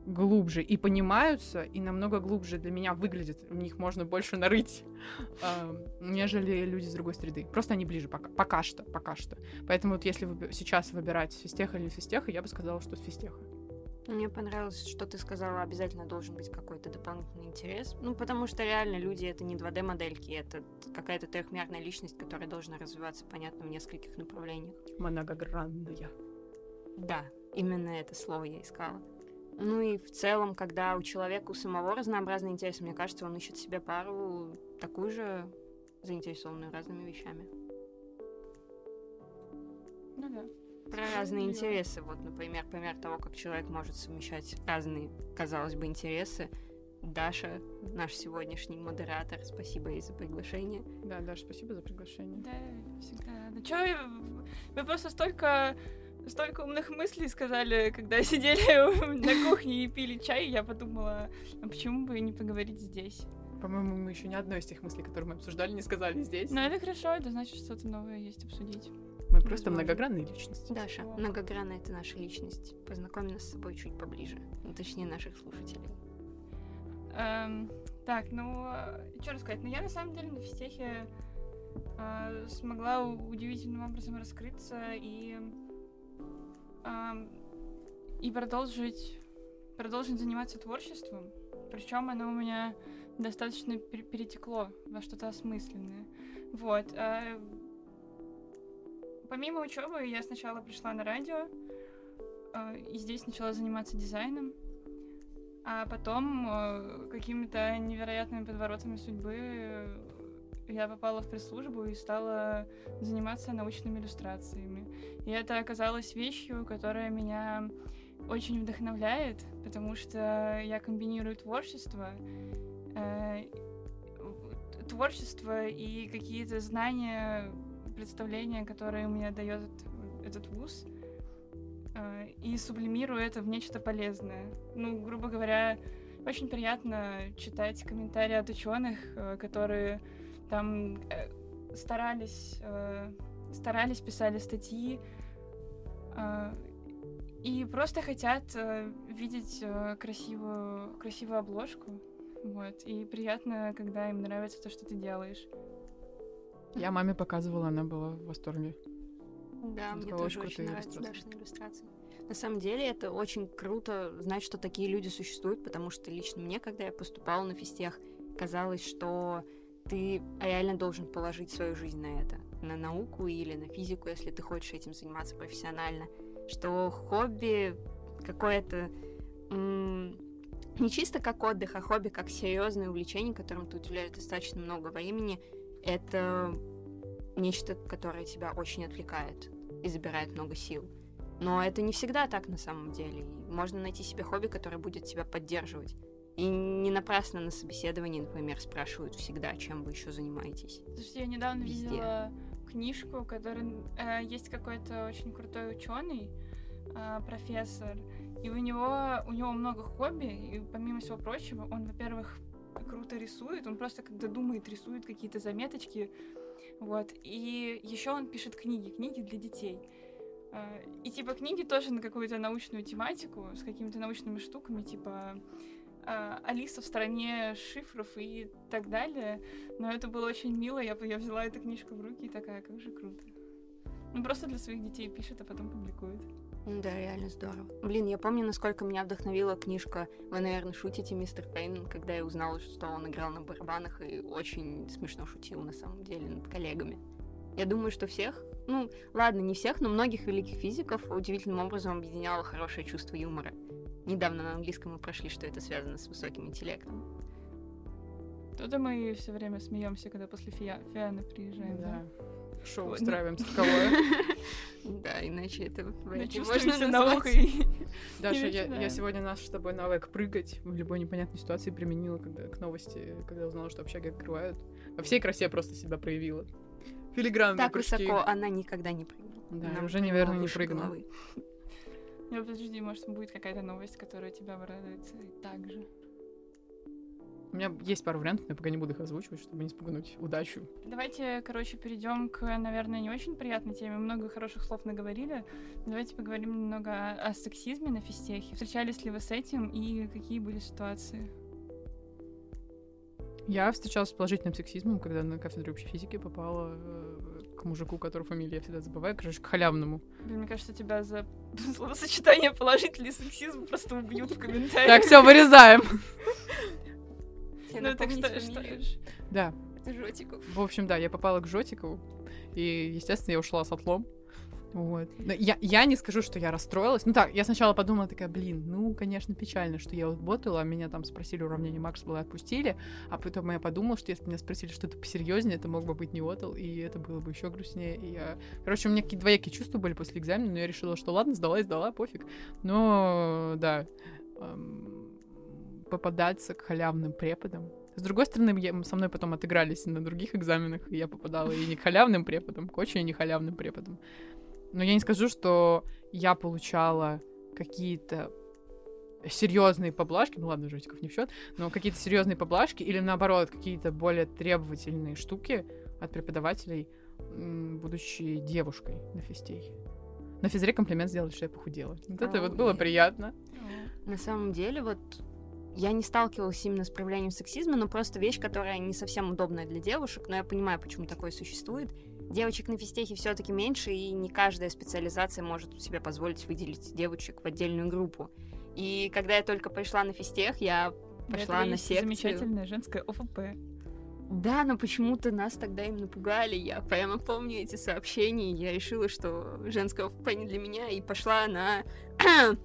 глубже и понимаются, и намного глубже для меня выглядят. В них можно больше нарыть, <laughs> э, нежели люди с другой среды. Просто они ближе пока, пока что, пока что. Поэтому вот если вы, сейчас выбирать физтеха или физтеха, я бы сказала, что с физтеха. Мне понравилось, что ты сказала, обязательно должен быть какой-то дополнительный интерес. Ну, потому что реально люди — это не 2D-модельки, это какая-то трехмерная личность, которая должна развиваться, понятно, в нескольких направлениях. Многогранная. Да, именно это слово я искала. Ну и в целом, когда у человека у самого разнообразные интересы, мне кажется, он ищет себе пару такую же заинтересованную разными вещами. Ну да. Про разные интересы. Вот, например, пример того, как человек может совмещать разные, казалось бы, интересы. Даша, наш сегодняшний модератор, спасибо ей за приглашение. Да, Даша, спасибо за приглашение. Да, всегда. Да чё, вы просто столько столько умных мыслей сказали, когда <laughs> сидели <laughs> на кухне и пили чай, я подумала, а почему бы не поговорить здесь? По-моему, мы еще ни одной из тех мыслей, которые мы обсуждали, не сказали здесь. Но это хорошо, это значит, что-то новое есть обсудить. Мы просто многогранные личности. Даша, многогранная — это наша личность. Познакомь нас с собой чуть поближе. Ну, точнее, наших слушателей. Эм, так, ну, что рассказать? Ну, я на самом деле на физтехе э, смогла удивительным образом раскрыться и и продолжить, продолжить заниматься творчеством. Причем оно у меня достаточно перетекло во что-то осмысленное. Вот. А помимо учебы я сначала пришла на радио, а, и здесь начала заниматься дизайном, а потом а, какими-то невероятными подворотами судьбы я попала в пресс-службу и стала заниматься научными иллюстрациями. И это оказалось вещью, которая меня очень вдохновляет, потому что я комбинирую творчество, э, творчество и какие-то знания, представления, которые мне дает этот вуз, э, и сублимирую это в нечто полезное. Ну, грубо говоря, очень приятно читать комментарии от ученых, э, которые там э, старались, э, старались, писали статьи э, и просто хотят э, видеть э, красивую, красивую обложку. Вот. И приятно, когда им нравится то, что ты делаешь. Я маме показывала, она была в восторге. Да, мне тоже очень нравятся Дашины иллюстрации. На самом деле это очень круто знать, что такие люди существуют, потому что лично мне, когда я поступала на физтех, казалось, что ты реально должен положить свою жизнь на это, на науку или на физику, если ты хочешь этим заниматься профессионально, что хобби какое-то не чисто как отдых, а хобби как серьезное увлечение, которым ты уделяешь достаточно много времени, это нечто, которое тебя очень отвлекает и забирает много сил. Но это не всегда так на самом деле. можно найти себе хобби, которое будет тебя поддерживать. И не напрасно на собеседовании, например, спрашивают всегда, чем вы еще занимаетесь. Слушайте, я недавно Везде. видела книжку, которая э, есть какой-то очень крутой ученый, э, профессор, и у него у него много хобби, и помимо всего прочего, он, во-первых, круто рисует, он просто когда думает, рисует какие-то заметочки, вот, и еще он пишет книги, книги для детей. Э, и типа книги тоже на какую-то научную тематику, с какими-то научными штуками, типа Алиса в стране шифров и так далее. Но это было очень мило. Я, я взяла эту книжку в руки и такая, как же круто. Ну, просто для своих детей пишет, а потом публикует. Да, реально здорово. Блин, я помню, насколько меня вдохновила книжка «Вы, наверное, шутите, мистер Пейн», когда я узнала, что он играл на барабанах и очень смешно шутил, на самом деле, над коллегами. Я думаю, что всех, ну, ладно, не всех, но многих великих физиков удивительным образом объединяло хорошее чувство юмора. Недавно на английском мы прошли, что это связано с высоким интеллектом. То-то мы все время смеемся, когда после Фиа... Фианы приезжаем, да? да? Шоу устраиваем <laughs> таковое. Да, иначе это можно наукой. <laughs> Даша, я сегодня наш с тобой навык прыгать в любой непонятной ситуации применила когда к новости, когда узнала, что общаги открывают. Во всей красе просто себя проявила. Филигранные Так высоко она никогда не прыгнула. Да, уже, наверное, не прыгнула. Ну, подожди, может, будет какая-то новость, которая тебя обрадует так же. У меня есть пару вариантов, но я пока не буду их озвучивать, чтобы не спугнуть удачу. Давайте, короче, перейдем к, наверное, не очень приятной теме. Много хороших слов наговорили. Давайте поговорим немного о, о сексизме на физтехе. Встречались ли вы с этим и какие были ситуации? Я встречалась с положительным сексизмом, когда на кафедру общей физики попала э, к мужику, которого фамилию я всегда забываю, короче, к халявному. Блин, мне кажется, тебя за <laughs> словосочетание положительный сексизм просто убьют в комментариях. Так, все, вырезаем. Ну, так что, что... Да. Жотиков. В общем, да, я попала к Жотикову, и, естественно, я ушла с отлом. Вот. Но я, я не скажу, что я расстроилась. Ну так, я сначала подумала такая, блин, ну, конечно, печально, что я отботала, а меня там спросили уравнение Максвелла и отпустили, а потом я подумала, что если бы меня спросили что-то посерьезнее, это мог бы быть не отл, и это было бы еще грустнее. И я... Короче, у меня какие-то двоякие чувства были после экзамена, но я решила, что ладно, сдала и сдала, пофиг. Но, да, эм, попадаться к халявным преподам. С другой стороны, я, со мной потом отыгрались на других экзаменах, и я попадала и не к халявным преподам, к очень не халявным преподам. Но я не скажу, что я получала какие-то серьезные поблажки, ну ладно, жутиков не в счет, но какие-то серьезные поблажки или наоборот какие-то более требовательные штуки от преподавателей, будучи девушкой на физтехе. На физре комплимент сделали, что я похудела. Вот это вот было приятно. На самом деле, вот я не сталкивалась именно с проявлением сексизма, но просто вещь, которая не совсем удобная для девушек, но я понимаю, почему такое существует. Девочек на физтехе все-таки меньше, и не каждая специализация может себе позволить выделить девочек в отдельную группу. И когда я только пришла на физтех, я пошла на секцию. замечательная женская ОФП. Да, но почему-то нас тогда им напугали. Я прямо помню эти сообщения. Я решила, что женская ОФП не для меня, и пошла на <clears throat>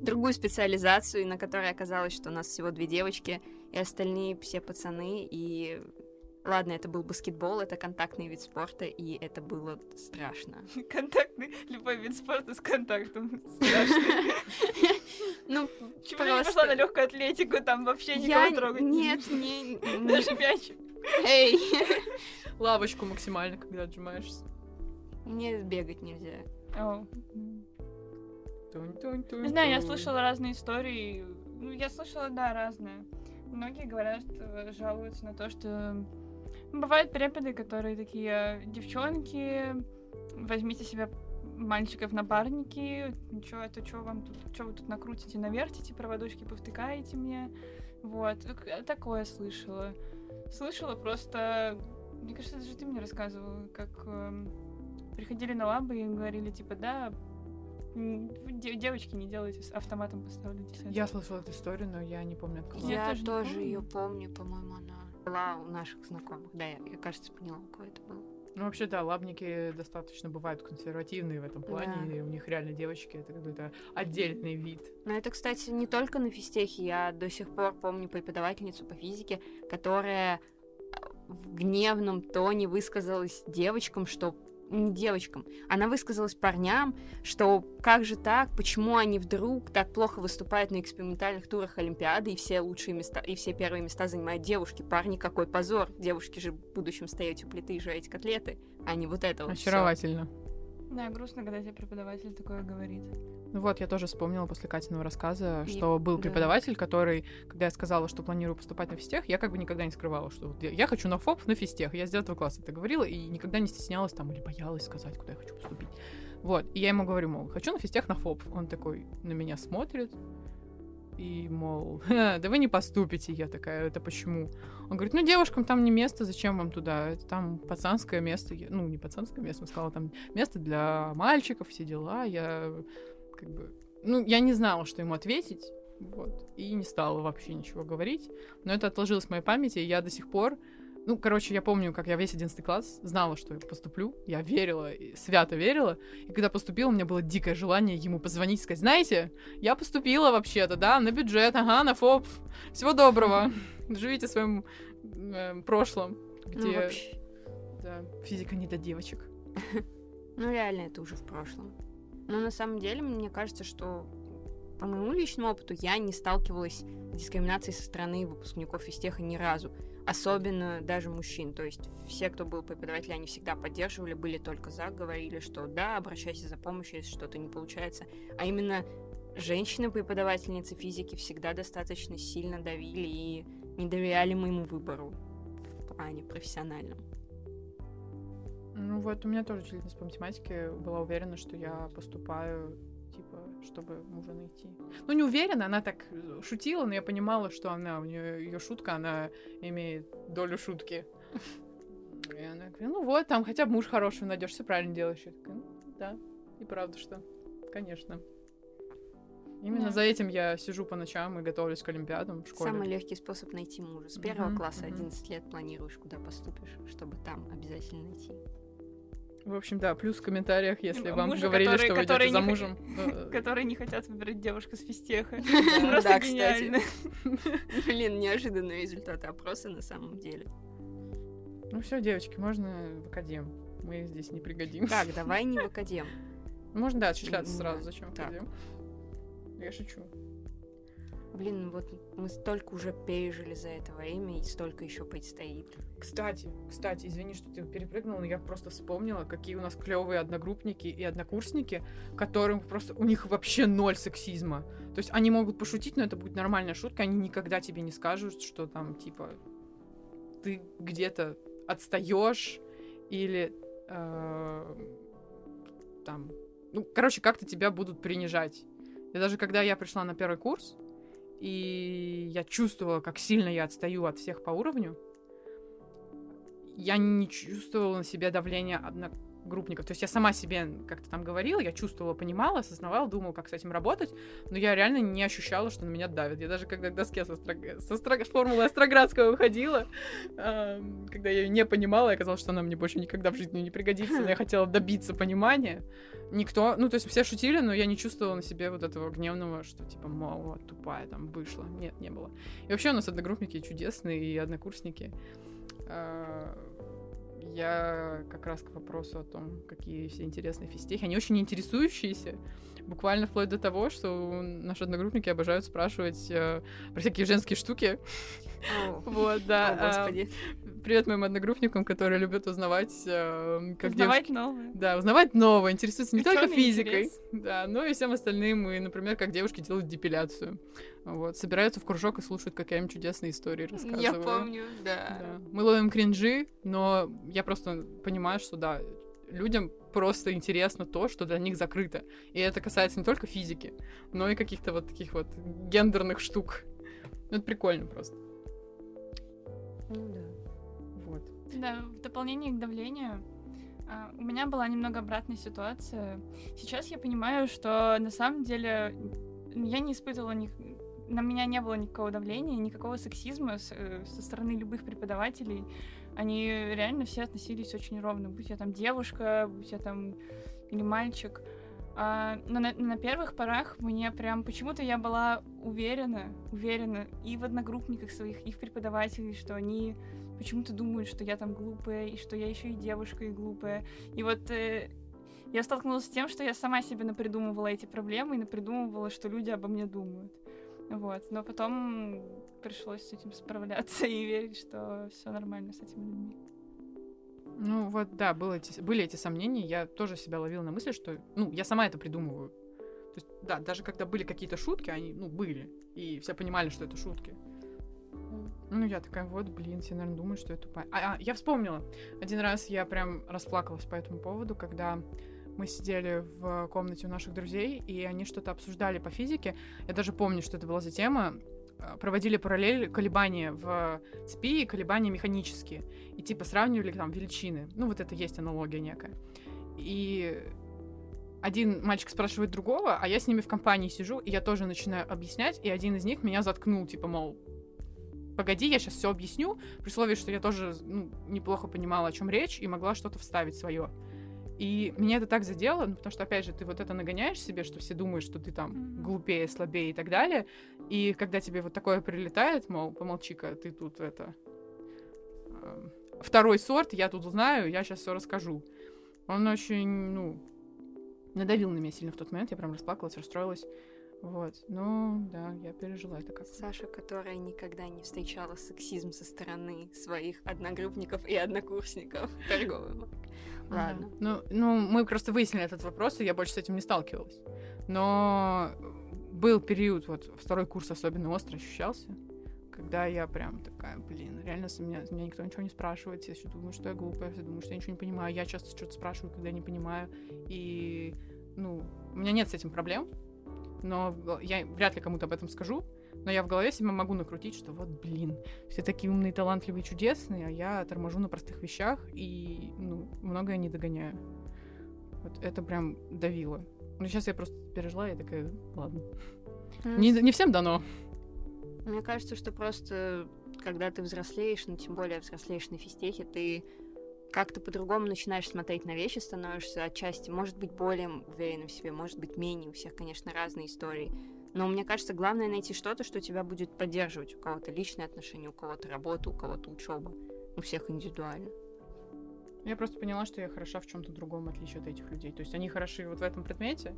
другую специализацию, на которой оказалось, что у нас всего две девочки, и остальные все пацаны, и Ладно, это был баскетбол, это контактный вид спорта, и это было страшно. <laughs> Контактный, любой вид спорта с контактом. Страшно. <laughs> Ну, Почему я не пошла на легкую атлетику, там вообще никого трогать? Нет, <laughs> не... Даже мяч. Эй! Лавочку максимально, когда отжимаешься. Мне бегать нельзя. Не знаю, я слышала разные истории. Ну, я слышала, да, разные. Многие говорят, жалуются на то, что Бывают преподы, которые такие, девчонки, возьмите себе мальчиков напарники, что это, что вам тут, что вы тут накрутите, навертите, проводочки повтыкаете мне, вот, такое слышала. Слышала просто, мне кажется, даже ты мне рассказывала, как э, приходили на лабы и говорили, типа, да, девочки не делайте, с автоматом поставляйте. Я слышала эту историю, но я не помню, от кого. Я, я тоже, тоже ее помню, по-моему, она была у наших знакомых. Да, я, я кажется, поняла, у кого это было. Ну, вообще, да, лабники достаточно бывают консервативные в этом плане, да. и у них реально девочки это какой-то отдельный вид. Но это, кстати, не только на физтехе. Я до сих пор помню преподавательницу по физике, которая в гневном тоне высказалась девочкам, что девочкам. Она высказалась парням, что как же так, почему они вдруг так плохо выступают на экспериментальных турах Олимпиады, и все лучшие места, и все первые места занимают девушки. Парни, какой позор. Девушки же в будущем стоять у плиты и жарить котлеты, а не вот это вот Очаровательно. Всё. Да, грустно, когда тебе преподаватель такое говорит. Ну вот, я тоже вспомнила после Катиного рассказа, и, что был преподаватель, да. который, когда я сказала, что планирую поступать на физтех, я как бы никогда не скрывала, что я хочу на ФОП, на физтех. Я с 9 класса это говорила и никогда не стеснялась там или боялась сказать, куда я хочу поступить. Вот, и я ему говорю, мол, хочу на физтех на ФОП. Он такой на меня смотрит, и, мол, да вы не поступите. Я такая, это почему? Он говорит, ну, девушкам там не место, зачем вам туда? Это там пацанское место. Я, ну, не пацанское место, он сказал, там место для мальчиков, все дела. Я как бы... Ну, я не знала, что ему ответить. Вот. И не стала вообще ничего говорить. Но это отложилось в моей памяти, и я до сих пор ну, короче, я помню, как я весь 11 класс знала, что я поступлю. Я верила, свято верила. И когда поступила, у меня было дикое желание ему позвонить и сказать, знаете, я поступила вообще-то, да, на бюджет, ага, на ФОП. Всего доброго. Живите в своем э, прошлом, где... Ну, вообще... Да, физика не для девочек. <laughs> Ну, реально, это уже в прошлом. Но на самом деле, мне кажется, что по моему личному опыту я не сталкивалась с дискриминацией со стороны выпускников из тех ни разу особенно даже мужчин. То есть все, кто был преподавателем, они всегда поддерживали, были только за, говорили, что да, обращайся за помощью, если что-то не получается. А именно женщины-преподавательницы физики всегда достаточно сильно давили и не доверяли моему выбору в плане профессиональном. Ну вот у меня тоже учительница по математике была уверена, что я поступаю типа, чтобы мужа найти. Ну, не уверена, она так шутила, но я понимала, что она, у нее ее шутка, она имеет долю шутки. И она говорит, ну вот, там хотя бы муж хороший найдешь, все правильно делаешь. Я такая, ну, да, и правда, что, конечно. Именно Да. за этим я сижу по ночам и готовлюсь к Олимпиадам в школе. Самый легкий способ найти мужа. С первого Мгм, класса мгм. 11 лет планируешь, куда поступишь, чтобы там обязательно найти. В общем, да, плюс в комментариях, если вам Мужа, говорили, который- что вы идете за мужем. <laughs> Которые не хотят выбирать девушку с физтеха. <laughs> Да, Просто кстати. гениально. <laughs> Блин, неожиданные результаты опроса на самом деле. Ну все, девочки, можно в академ. Мы здесь не пригодимся. Так, давай не в академ. Можно, да, отчисляться сразу, зачем так. академ. Я шучу. Блин, вот мы столько уже пережили за это время, и столько еще предстоит. Кстати, кстати, извини, что ты перепрыгнула, но я просто вспомнила, какие у нас клевые одногруппники и однокурсники, которым просто у них вообще ноль сексизма. То есть они могут пошутить, но это будет нормальная шутка, они никогда тебе не скажут, что там типа ты где-то отстаешь или э, там, ну, короче, как-то тебя будут принижать. И даже когда я пришла на первый курс, и я чувствовала, как сильно я отстаю от всех по уровню, я не чувствовала на себе давления одногруппников. То есть я сама себе как-то там говорила, я чувствовала, понимала, осознавала, думала, как с этим работать, но я реально не ощущала, что на меня давят. Я даже когда к доске со, Острог- со Острог- формулы Остроградского выходила, эм, когда я ее не понимала, и оказалось, что она мне больше никогда в жизни не пригодится, но я хотела добиться понимания. Никто, ну, то есть все шутили, но я не чувствовала на себе вот этого гневного, что типа, мол, вот, тупая там вышла. Нет, не было. И вообще у нас одногруппники чудесные и однокурсники. А, Я как раз к вопросу о том, какие все интересные физтехи. Они очень интересующиеся. Буквально вплоть до того, что наши одногруппники обожают спрашивать э, про всякие женские штуки. Вот, да. о, а, господи. Привет моим одногруппникам, которые любят узнавать, э, как Узнавать девушки... новое. Да, узнавать новое, интересуются не только физикой, интерес. да, но и всем остальным, и, например, как девушки делают депиляцию. Вот, собираются в кружок и слушают, как я им чудесные истории рассказываю. Я помню, да. Да. Мы ловим кринжи, но я просто понимаю, что да, людям просто интересно то, что для них закрыто. И это касается не только физики, но и каких-то вот таких вот гендерных штук. Ну, это прикольно просто. Ну да. Да, в дополнение к давлению, а, у меня была немного обратная ситуация. Сейчас я понимаю, что на самом деле я не испытывала ни... На меня не было никакого давления, никакого сексизма э, со стороны любых преподавателей. Они реально все относились очень ровно. Будь я там девушка, будь я там или мальчик. А, но на, на первых порах мне прям почему-то я была уверена, уверена и в одногруппниках своих, и в преподавателей, что они почему-то думают, что я там глупая, и что я еще и девушка и глупая. И вот э, я столкнулась с тем, что я сама себе напридумывала эти проблемы и напридумывала, что люди обо мне думают. Вот. Но потом пришлось с этим справляться и верить, что все нормально с этими людьми. Ну вот, да, было эти, были эти сомнения. Я тоже себя ловила на мысли, что, ну, я сама это придумываю. То есть, да, даже когда были какие-то шутки, они, ну, были. И все понимали, что это шутки. Ну, я такая, вот, блин, все, наверное, думают, что я тупая. А, а, я вспомнила. Один раз я прям расплакалась по этому поводу, когда мы сидели в комнате у наших друзей, и они что-то обсуждали по физике. Я даже помню, что это была за тема. Э, Проводили параллель колебания в цепи и колебания механические. И типа сравнивали там величины. Ну, вот это есть аналогия некая. И один мальчик спрашивает другого, а я с ними в компании сижу, и я тоже начинаю объяснять, и один из них меня заткнул, типа, мол, погоди, я сейчас все объясню, при условии, что я тоже ну, неплохо понимала, о чем речь, и могла что-то вставить свое. И меня это так задело, ну, потому что, опять же, ты вот это нагоняешь себе, что все думают, что ты там глупее, слабее и так далее. И когда тебе вот такое прилетает, мол, помолчи-ка, ты тут это... эм, Второй сорт, я тут знаю, я сейчас все расскажу. Он очень, ну, надавил на меня сильно в тот момент, я прям расплакалась, расстроилась. Вот, ну, да, я пережила это как-то. Саша, которая никогда не встречала сексизм со стороны своих одногруппников и однокурсников. Торговый маг. Ладно. Ну, ну, мы просто выяснили этот вопрос, и я больше с этим не сталкивалась. Но был период, вот второй курс особенно остро ощущался, когда я прям такая, блин, реально с меня, меня никто ничего не спрашивает, я еще думаю, что я глупая, я думаю, что я ничего не понимаю, я часто что-то спрашиваю, когда не понимаю, и, ну, у меня нет с этим проблем, но я вряд ли кому-то об этом скажу, но я в голове себе могу накрутить, что вот, блин, все такие умные, талантливые, чудесные, а я торможу на простых вещах и, ну, многое не догоняю. Вот это прям давило. Ну, сейчас я просто пережила, и такая, ладно. Не, не всем дано. Мне кажется, что просто когда ты взрослеешь, ну тем более взрослеешь на физтехе, ты как-то по-другому начинаешь смотреть на вещи, становишься отчасти, может быть, более уверенным в себе, может быть, менее. У всех, конечно, разные истории. Но мне кажется, главное найти что-то, что тебя будет поддерживать. У кого-то личные отношения, у кого-то работа, у кого-то учеба. У всех индивидуально. Я просто поняла, что я хороша в чем-то другом, в отличие от этих людей. То есть они хороши вот в этом предмете,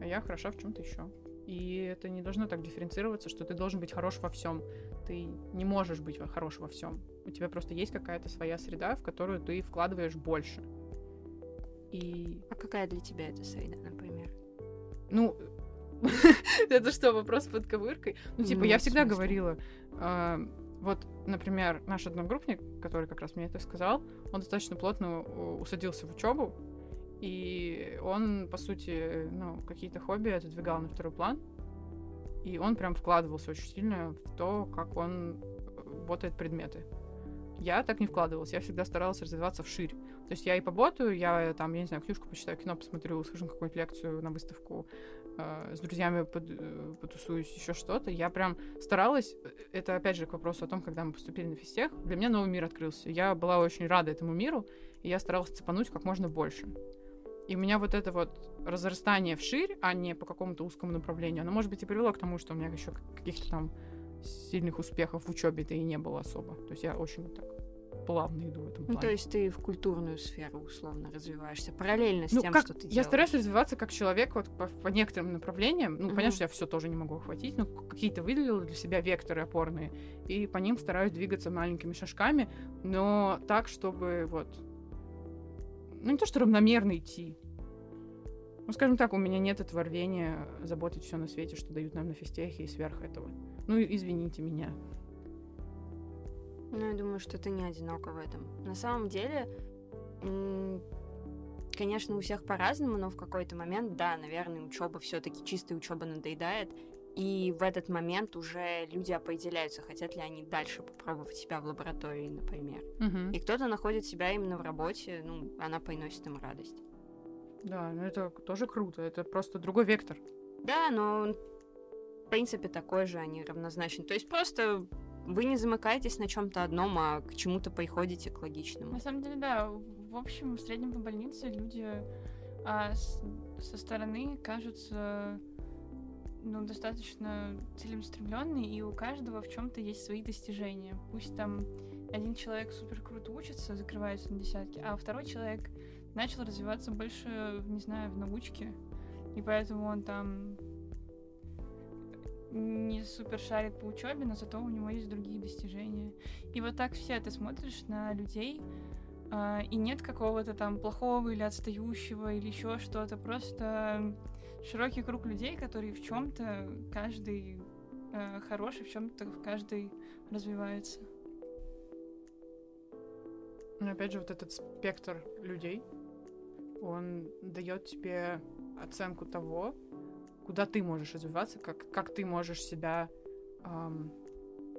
а я хороша в чем-то еще. И это не должно так дифференцироваться, что ты должен быть хорош во всем. Ты не можешь быть хорош во всем. У тебя просто есть какая-то своя среда, в которую ты вкладываешь больше. И, А какая для тебя эта среда, например? ну, <laughs> это что, вопрос под ковыркой? Ну, типа, Ну, я всегда говорила, а, вот, например, наш одногруппник, который как раз мне это сказал, он достаточно плотно у- усадился в учебу, и он, по сути, ну, какие-то хобби отодвигал на второй план, и он прям вкладывался очень сильно в то, как он э, ботает предметы. Я так не вкладывалась, я всегда старалась развиваться вширь. То есть я и поботаю, я э, там, я не знаю, книжку почитаю, кино посмотрю, схожу на какую-нибудь лекцию, на выставку, э, с друзьями под- э, потусуюсь, еще что-то. Я прям старалась, э, это опять же к вопросу о том, когда мы поступили на физтех, для меня новый мир открылся. Я была очень рада этому миру, и я старалась цепануть как можно больше. И у меня вот это вот разрастание вширь, а не по какому-то узкому направлению, оно, может быть, и привело к тому, что у меня еще каких-то там сильных успехов в учебе-то и не было особо. То есть я очень так плавно иду в этом Ну, плане. то есть ты в культурную сферу условно развиваешься, параллельно с Ну, тем, как- что ты я делаешь. стараюсь развиваться как человек вот по, по некоторым направлениям. Ну, Мгм. понятно, что я все тоже не могу охватить, но какие-то выделила для себя векторы опорные, и по ним стараюсь двигаться маленькими шажками, но так, чтобы вот... Ну, не то, что равномерно идти. Ну, скажем так, у меня нет этого рвения заботить все на свете, что дают нам на физтехе и сверх этого. Ну, извините меня. Ну, я думаю, что ты не одинока в этом. На самом деле, конечно, у всех по-разному, но в какой-то момент, да, наверное, учеба все-таки чистая учеба надоедает. И в этот момент уже люди определяются, хотят ли они дальше попробовать себя в лаборатории, например. Мгм. И кто-то находит себя именно в работе, ну, она приносит им радость. Да, ну это тоже круто. Это просто другой вектор. Да, но в принципе, такой же, они равнозначны. То есть просто вы не замыкаетесь на чем-то одном, а к чему-то приходите к логичному. На самом деле, да. В общем, в среднем по больнице люди а, с- со стороны кажутся ну, достаточно целеустремленные, и у каждого в чем-то есть свои достижения. Пусть там один человек супер круто учится, закрывается на десятки, а второй человек начал развиваться больше, не знаю, в научке, и поэтому он там не супер шарит по учебе, но зато у него есть другие достижения. И вот так все ты смотришь на людей, а, и нет какого-то там плохого или отстающего или еще что-то. Просто широкий круг людей, которые в чем-то каждый э, хороший, в чем-то каждый развивается. Но опять же, вот этот спектр людей, он дает тебе оценку того, куда ты можешь развиваться, как, как ты можешь себя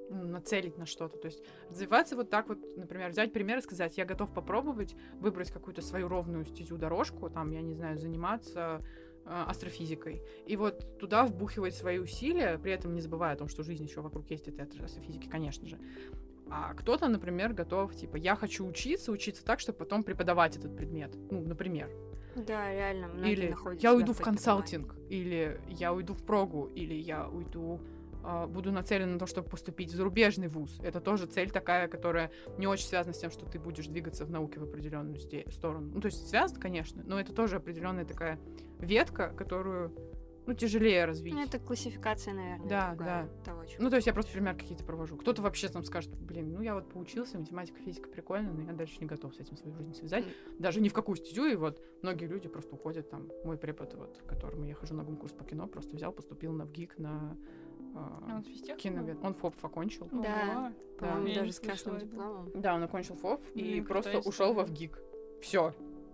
ну, нацелить на что-то. То есть развиваться вот так вот, например, взять пример и сказать, я готов попробовать выбрать какую-то свою ровную стезю дорожку, там, я не знаю, заниматься астрофизикой. И вот туда вбухивать свои усилия, при этом не забывая о том, что жизнь еще вокруг есть этой астрофизики, конечно же. А кто-то, например, готов, типа, я хочу учиться, учиться так, чтобы потом преподавать этот предмет. Ну, например. Да, реально, Или я уйду в консалтинг, или я уйду в прогу, или я уйду, а, буду нацелена на то, чтобы поступить в зарубежный вуз. Это тоже цель такая, которая не очень связана с тем, что ты будешь двигаться в науке в определенную сторону. Ну, то есть связано, конечно, но это тоже определенная такая ветка, которую, ну, тяжелее развить. Ну, это классификация, наверное, Да, другая того, чего Ну, то есть я просто пример какие-то провожу. Кто-то вообще там скажет, блин, ну я вот поучился, математика, физика прикольно, но я дальше не готов с этим свою жизнь связать. Даже ни в какую стезю, и вот многие люди просто уходят там. Мой препод, вот, к которому я хожу на гум-курс по кино, просто взял, поступил на ВГИК на а, Он в физтех киновед. Он ФОП окончил. Да. По-моему, даже с красным дипломом. Да, он окончил ФОП и Блин, просто ушел во. ВГИК. Все.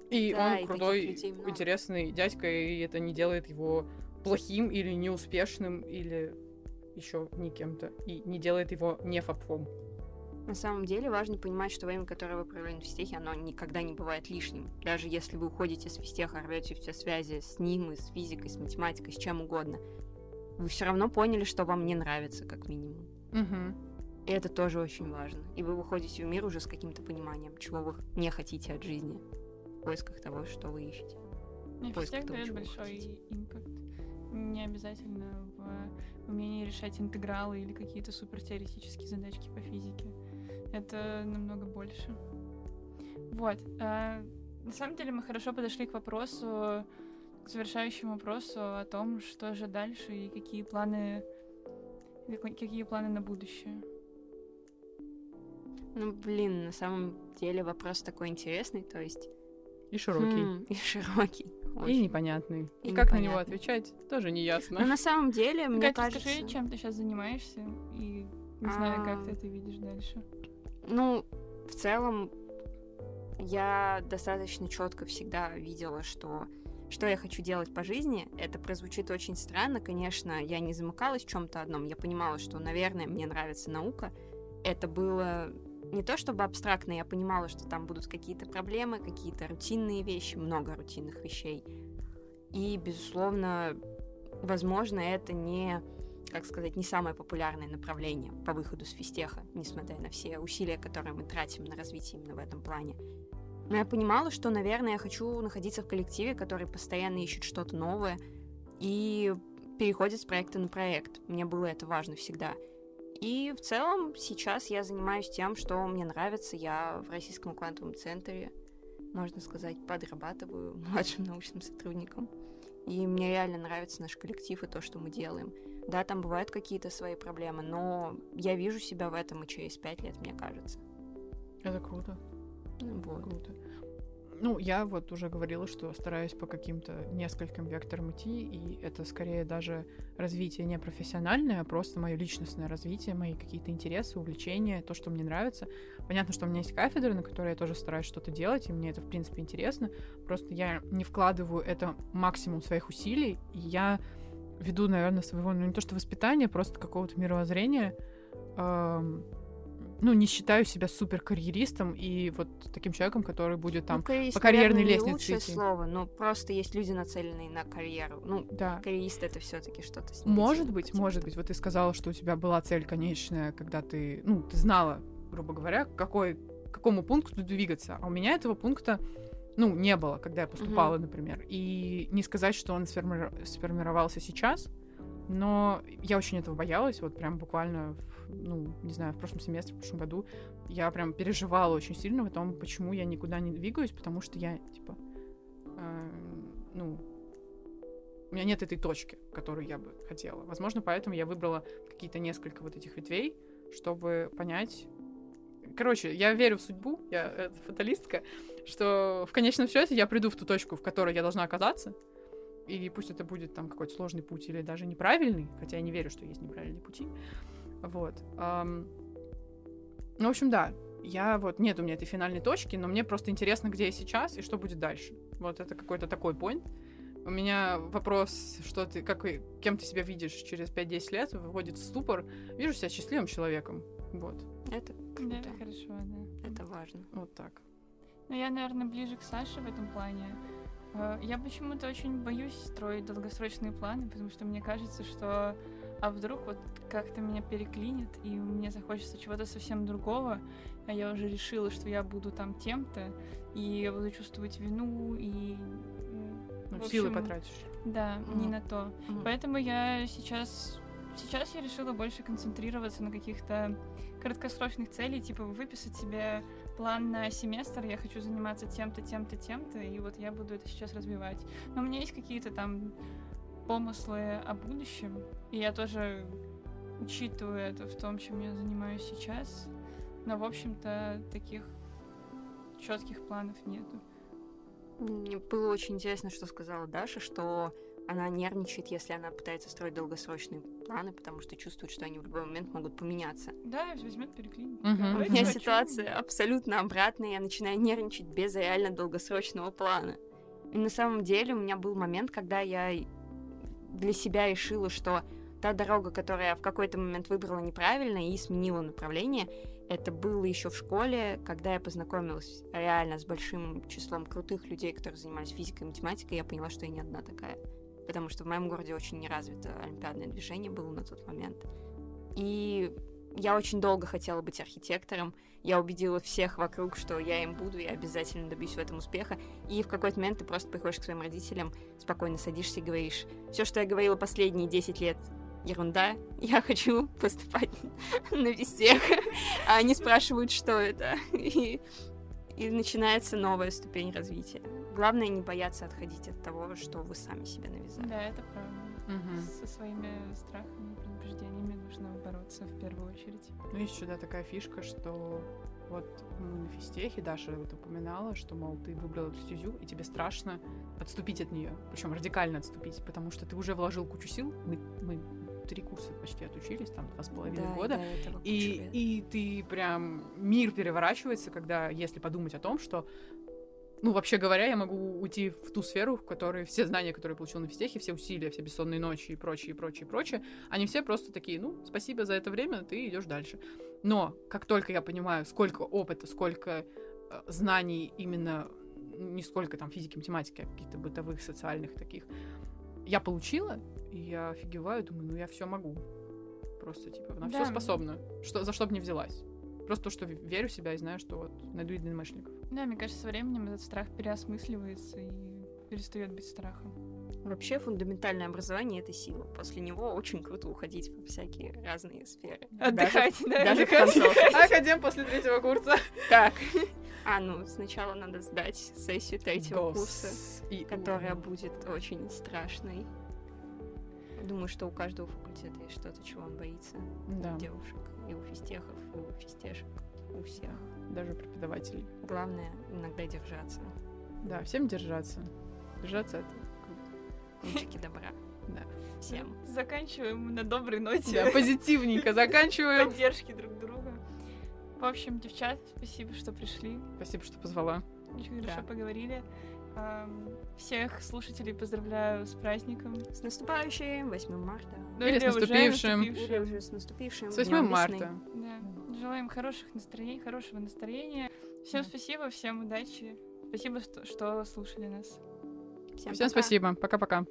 И и он крутой, интересный дядька, и это не делает его плохим или неуспешным, или еще не кем-то. И не делает его не фапфом. На самом деле важно понимать, что время, которое вы провели на физтехе, оно никогда не бывает лишним. Даже если вы уходите с физтеха, рвете все связи с ним, и с физикой, с математикой, с чем угодно, вы все равно поняли, что вам не нравится, как минимум. Угу. И это тоже очень важно. И вы выходите в мир уже с каким-то пониманием, чего вы не хотите от жизни, в поисках того, что вы ищете. Поиск физтех того, дает большой импакт. Не обязательно в умении решать интегралы или какие-то супертеоретические задачки по физике. Это намного больше. Вот. а, на самом деле мы хорошо подошли к вопросу, к завершающему вопросу о том, что же дальше и какие планы, какие планы на будущее. Ну, блин, на самом деле вопрос такой интересный, то есть... И широкий. хм, и широкий. И очень. непонятный. И, И как на него отвечать, тоже не Но ясно. на самом деле, мне Катя, кажется... расскажи, чем ты сейчас занимаешься, и не знаю, как А. ты это видишь дальше. Ну, в целом, я достаточно четко всегда видела, что что я хочу делать по жизни. Это прозвучит очень странно, конечно, я не замыкалась в чем-то одном. Я понимала, что, наверное, мне нравится наука. Это было не то чтобы абстрактно, я понимала, что там будут какие-то проблемы, какие-то рутинные вещи, много рутинных вещей. И, безусловно, возможно, это не, как сказать, не самое популярное направление по выходу с физтеха, несмотря на все усилия, которые мы тратим на развитие именно в этом плане. Но я понимала, что, наверное, я хочу находиться в коллективе, который постоянно ищет что-то новое и переходит с проекта на проект. Мне было это важно всегда. И в целом сейчас я занимаюсь тем, что мне нравится. Я в Российском квантовом центре, можно сказать, подрабатываю <laughs> младшим научным сотрудником. И мне реально нравится наш коллектив и то, что мы делаем. Да, там бывают какие-то свои проблемы, но я вижу себя в этом и через пять лет, мне кажется. Это круто. Вот. Круто. Ну, я вот уже говорила, что стараюсь по каким-то нескольким векторам идти, и это скорее даже развитие не профессиональное, а просто мое личностное развитие, мои какие-то интересы, увлечения, то, что мне нравится. Понятно, что у меня есть кафедра, на которой я тоже стараюсь что-то делать, и мне это, в принципе, интересно. Просто я не вкладываю это максимум своих усилий, и я веду, наверное, своего, ну, не то что воспитания, просто какого-то мировоззрения, эм, ну, не считаю себя супер карьеристом и вот таким человеком, который будет там ну, по карьерной наверное, не лестнице лучшее идти. слово, но просто есть люди, нацеленные на карьеру. Ну, Да. карьерист это все-таки что-то с Может быть, подтекстом. может быть. Вот ты сказала, что у тебя была цель конечная, когда ты, ну, ты знала, грубо говоря, какой, к какому пункту двигаться. А у меня этого пункта, ну, не было, когда я поступала, например. И не сказать, что он сформи- сформировался сейчас, но я очень этого боялась, вот прям буквально, в, ну, не знаю, в прошлом семестре, в прошлом году, я прям переживала очень сильно о том, почему я никуда не двигаюсь, потому что я, типа, э, ну, у меня нет этой точки, которую я бы хотела. Возможно, поэтому я выбрала какие-то несколько вот этих ветвей, чтобы понять. Короче, я верю в судьбу, я э, фаталистка, что в конечном счете я приду в ту точку, в которой я должна оказаться. И пусть это будет там какой-то сложный путь или даже неправильный, хотя я не верю, что есть неправильные пути. Вот. Ам, Ну, в общем, да, я вот, нет у меня этой финальной точки, но мне просто интересно, где я сейчас и что будет дальше. Вот это какой-то такой point. У меня вопрос, что ты, как, кем ты себя видишь через 5-10 лет, выводит в ступор. Вижу себя счастливым человеком. Вот, Это круто. это хорошо, да. Это важно. вот так. Ну, я, наверное, ближе к Саше в этом плане. Э, Я почему-то очень боюсь строить долгосрочные планы, потому что мне кажется, что а вдруг вот как-то меня переклинит, и мне захочется чего-то совсем другого, а я уже решила, что я буду там тем-то, и я буду чувствовать вину, и... Ну, в силы общем, потратишь. Да, не Мгм. на то. Мгм. Поэтому я сейчас... Сейчас я решила больше концентрироваться на каких-то краткосрочных целей, типа выписать себе план на семестр, я хочу заниматься тем-то, тем-то, тем-то, и вот я буду это сейчас развивать. Но у меня есть какие-то там помыслы о будущем, и я тоже учитываю это в том, чем я занимаюсь сейчас, но, в общем-то, таких четких планов нету. Мне было очень интересно, что сказала Даша, что она нервничает, если она пытается строить долгосрочные планы, потому что чувствуют, что они в любой момент могут поменяться. Да, возьмет переклинит. Мгм. У меня хочу. ситуация абсолютно обратная, я начинаю нервничать без реально долгосрочного плана. И на самом деле у меня был момент, когда я для себя решила, что та дорога, которую я в какой-то момент выбрала неправильно и сменила направление, это было еще в школе, когда я познакомилась реально с большим числом крутых людей, которые занимались физикой и математикой, я поняла, что я не одна такая. Потому что в моем городе очень неразвито олимпиадное движение было на тот момент. И я очень долго хотела быть архитектором. Я убедила всех вокруг, что я им буду, я обязательно добьюсь в этом успеха. И в какой-то момент ты просто приходишь к своим родителям, спокойно садишься и говоришь, все, что я говорила последние 10 лет, ерунда, <laughs> я хочу поступать <laughs> на вестех. А они спрашивают, что это. <laughs> И, и начинается новая ступень развития. Главное не бояться отходить от того, что вы сами себе навязали. Да, это правда. Мгм. Со своими страхами, предубеждениями нужно бороться в первую очередь. Ну, есть еще, да, такая фишка, что вот мы на физтехе, Даша вот упоминала, что, мол, ты выбрала эту стезю, и тебе страшно отступить от нее, причем радикально отступить, потому что ты уже вложил кучу сил, мы, мы три курса почти отучились, там, два с половиной Да, и года, куча И, и ты прям мир переворачивается, когда, если подумать о том, что, ну, вообще говоря, я могу уйти в ту сферу, в которой все знания, которые я получил на физтехе, все усилия, все бессонные ночи и прочее, и прочее, и прочее, они все просто такие, ну, спасибо за это время, ты идешь дальше. Но как только я понимаю, сколько опыта, сколько э, знаний именно, не сколько там физики, математики, а каких-то бытовых, социальных таких, я получила, и я офигеваю, думаю, ну я все могу. Просто, типа, на все Да. способна. Что, за что бы не взялась. Просто то, что в- верю в себя и знаю, что вот найду единомышленников. Да, мне кажется, со временем этот страх переосмысливается и перестает быть страхом. Вообще фундаментальное образование — это сила. После него очень круто уходить во всякие разные сферы. Отдыхать, да? даже в отдыхать. концовке. <laughs> Академ после третьего курса. Так. А, ну, сначала надо сдать сессию третьего курса, И которая будет очень страшной. Думаю, что у каждого факультета есть что-то, чего он боится. Да, девушек, и у физтехов, и у физтешек, у всех. даже преподавателей. Главное иногда держаться. Да, всем держаться. Держаться это круто. Лучики добра. Да. Всем. Заканчиваем на доброй ноте. Да, позитивненько заканчиваем. Поддержки друг друга. В общем, девчат, спасибо, что пришли. Спасибо, что позвала. Очень Да. хорошо поговорили. Ам, Всех слушателей поздравляю с праздником. С наступающим 8 марта. Ну, Или с уже наступившим. Или наступившим. уже с наступившим. С 8 днём марта. Да. Желаем хороших настроений, хорошего настроения. Всем Да. спасибо, всем удачи. Спасибо, что, что слушали нас. Всем Всем пока. спасибо. Пока-пока.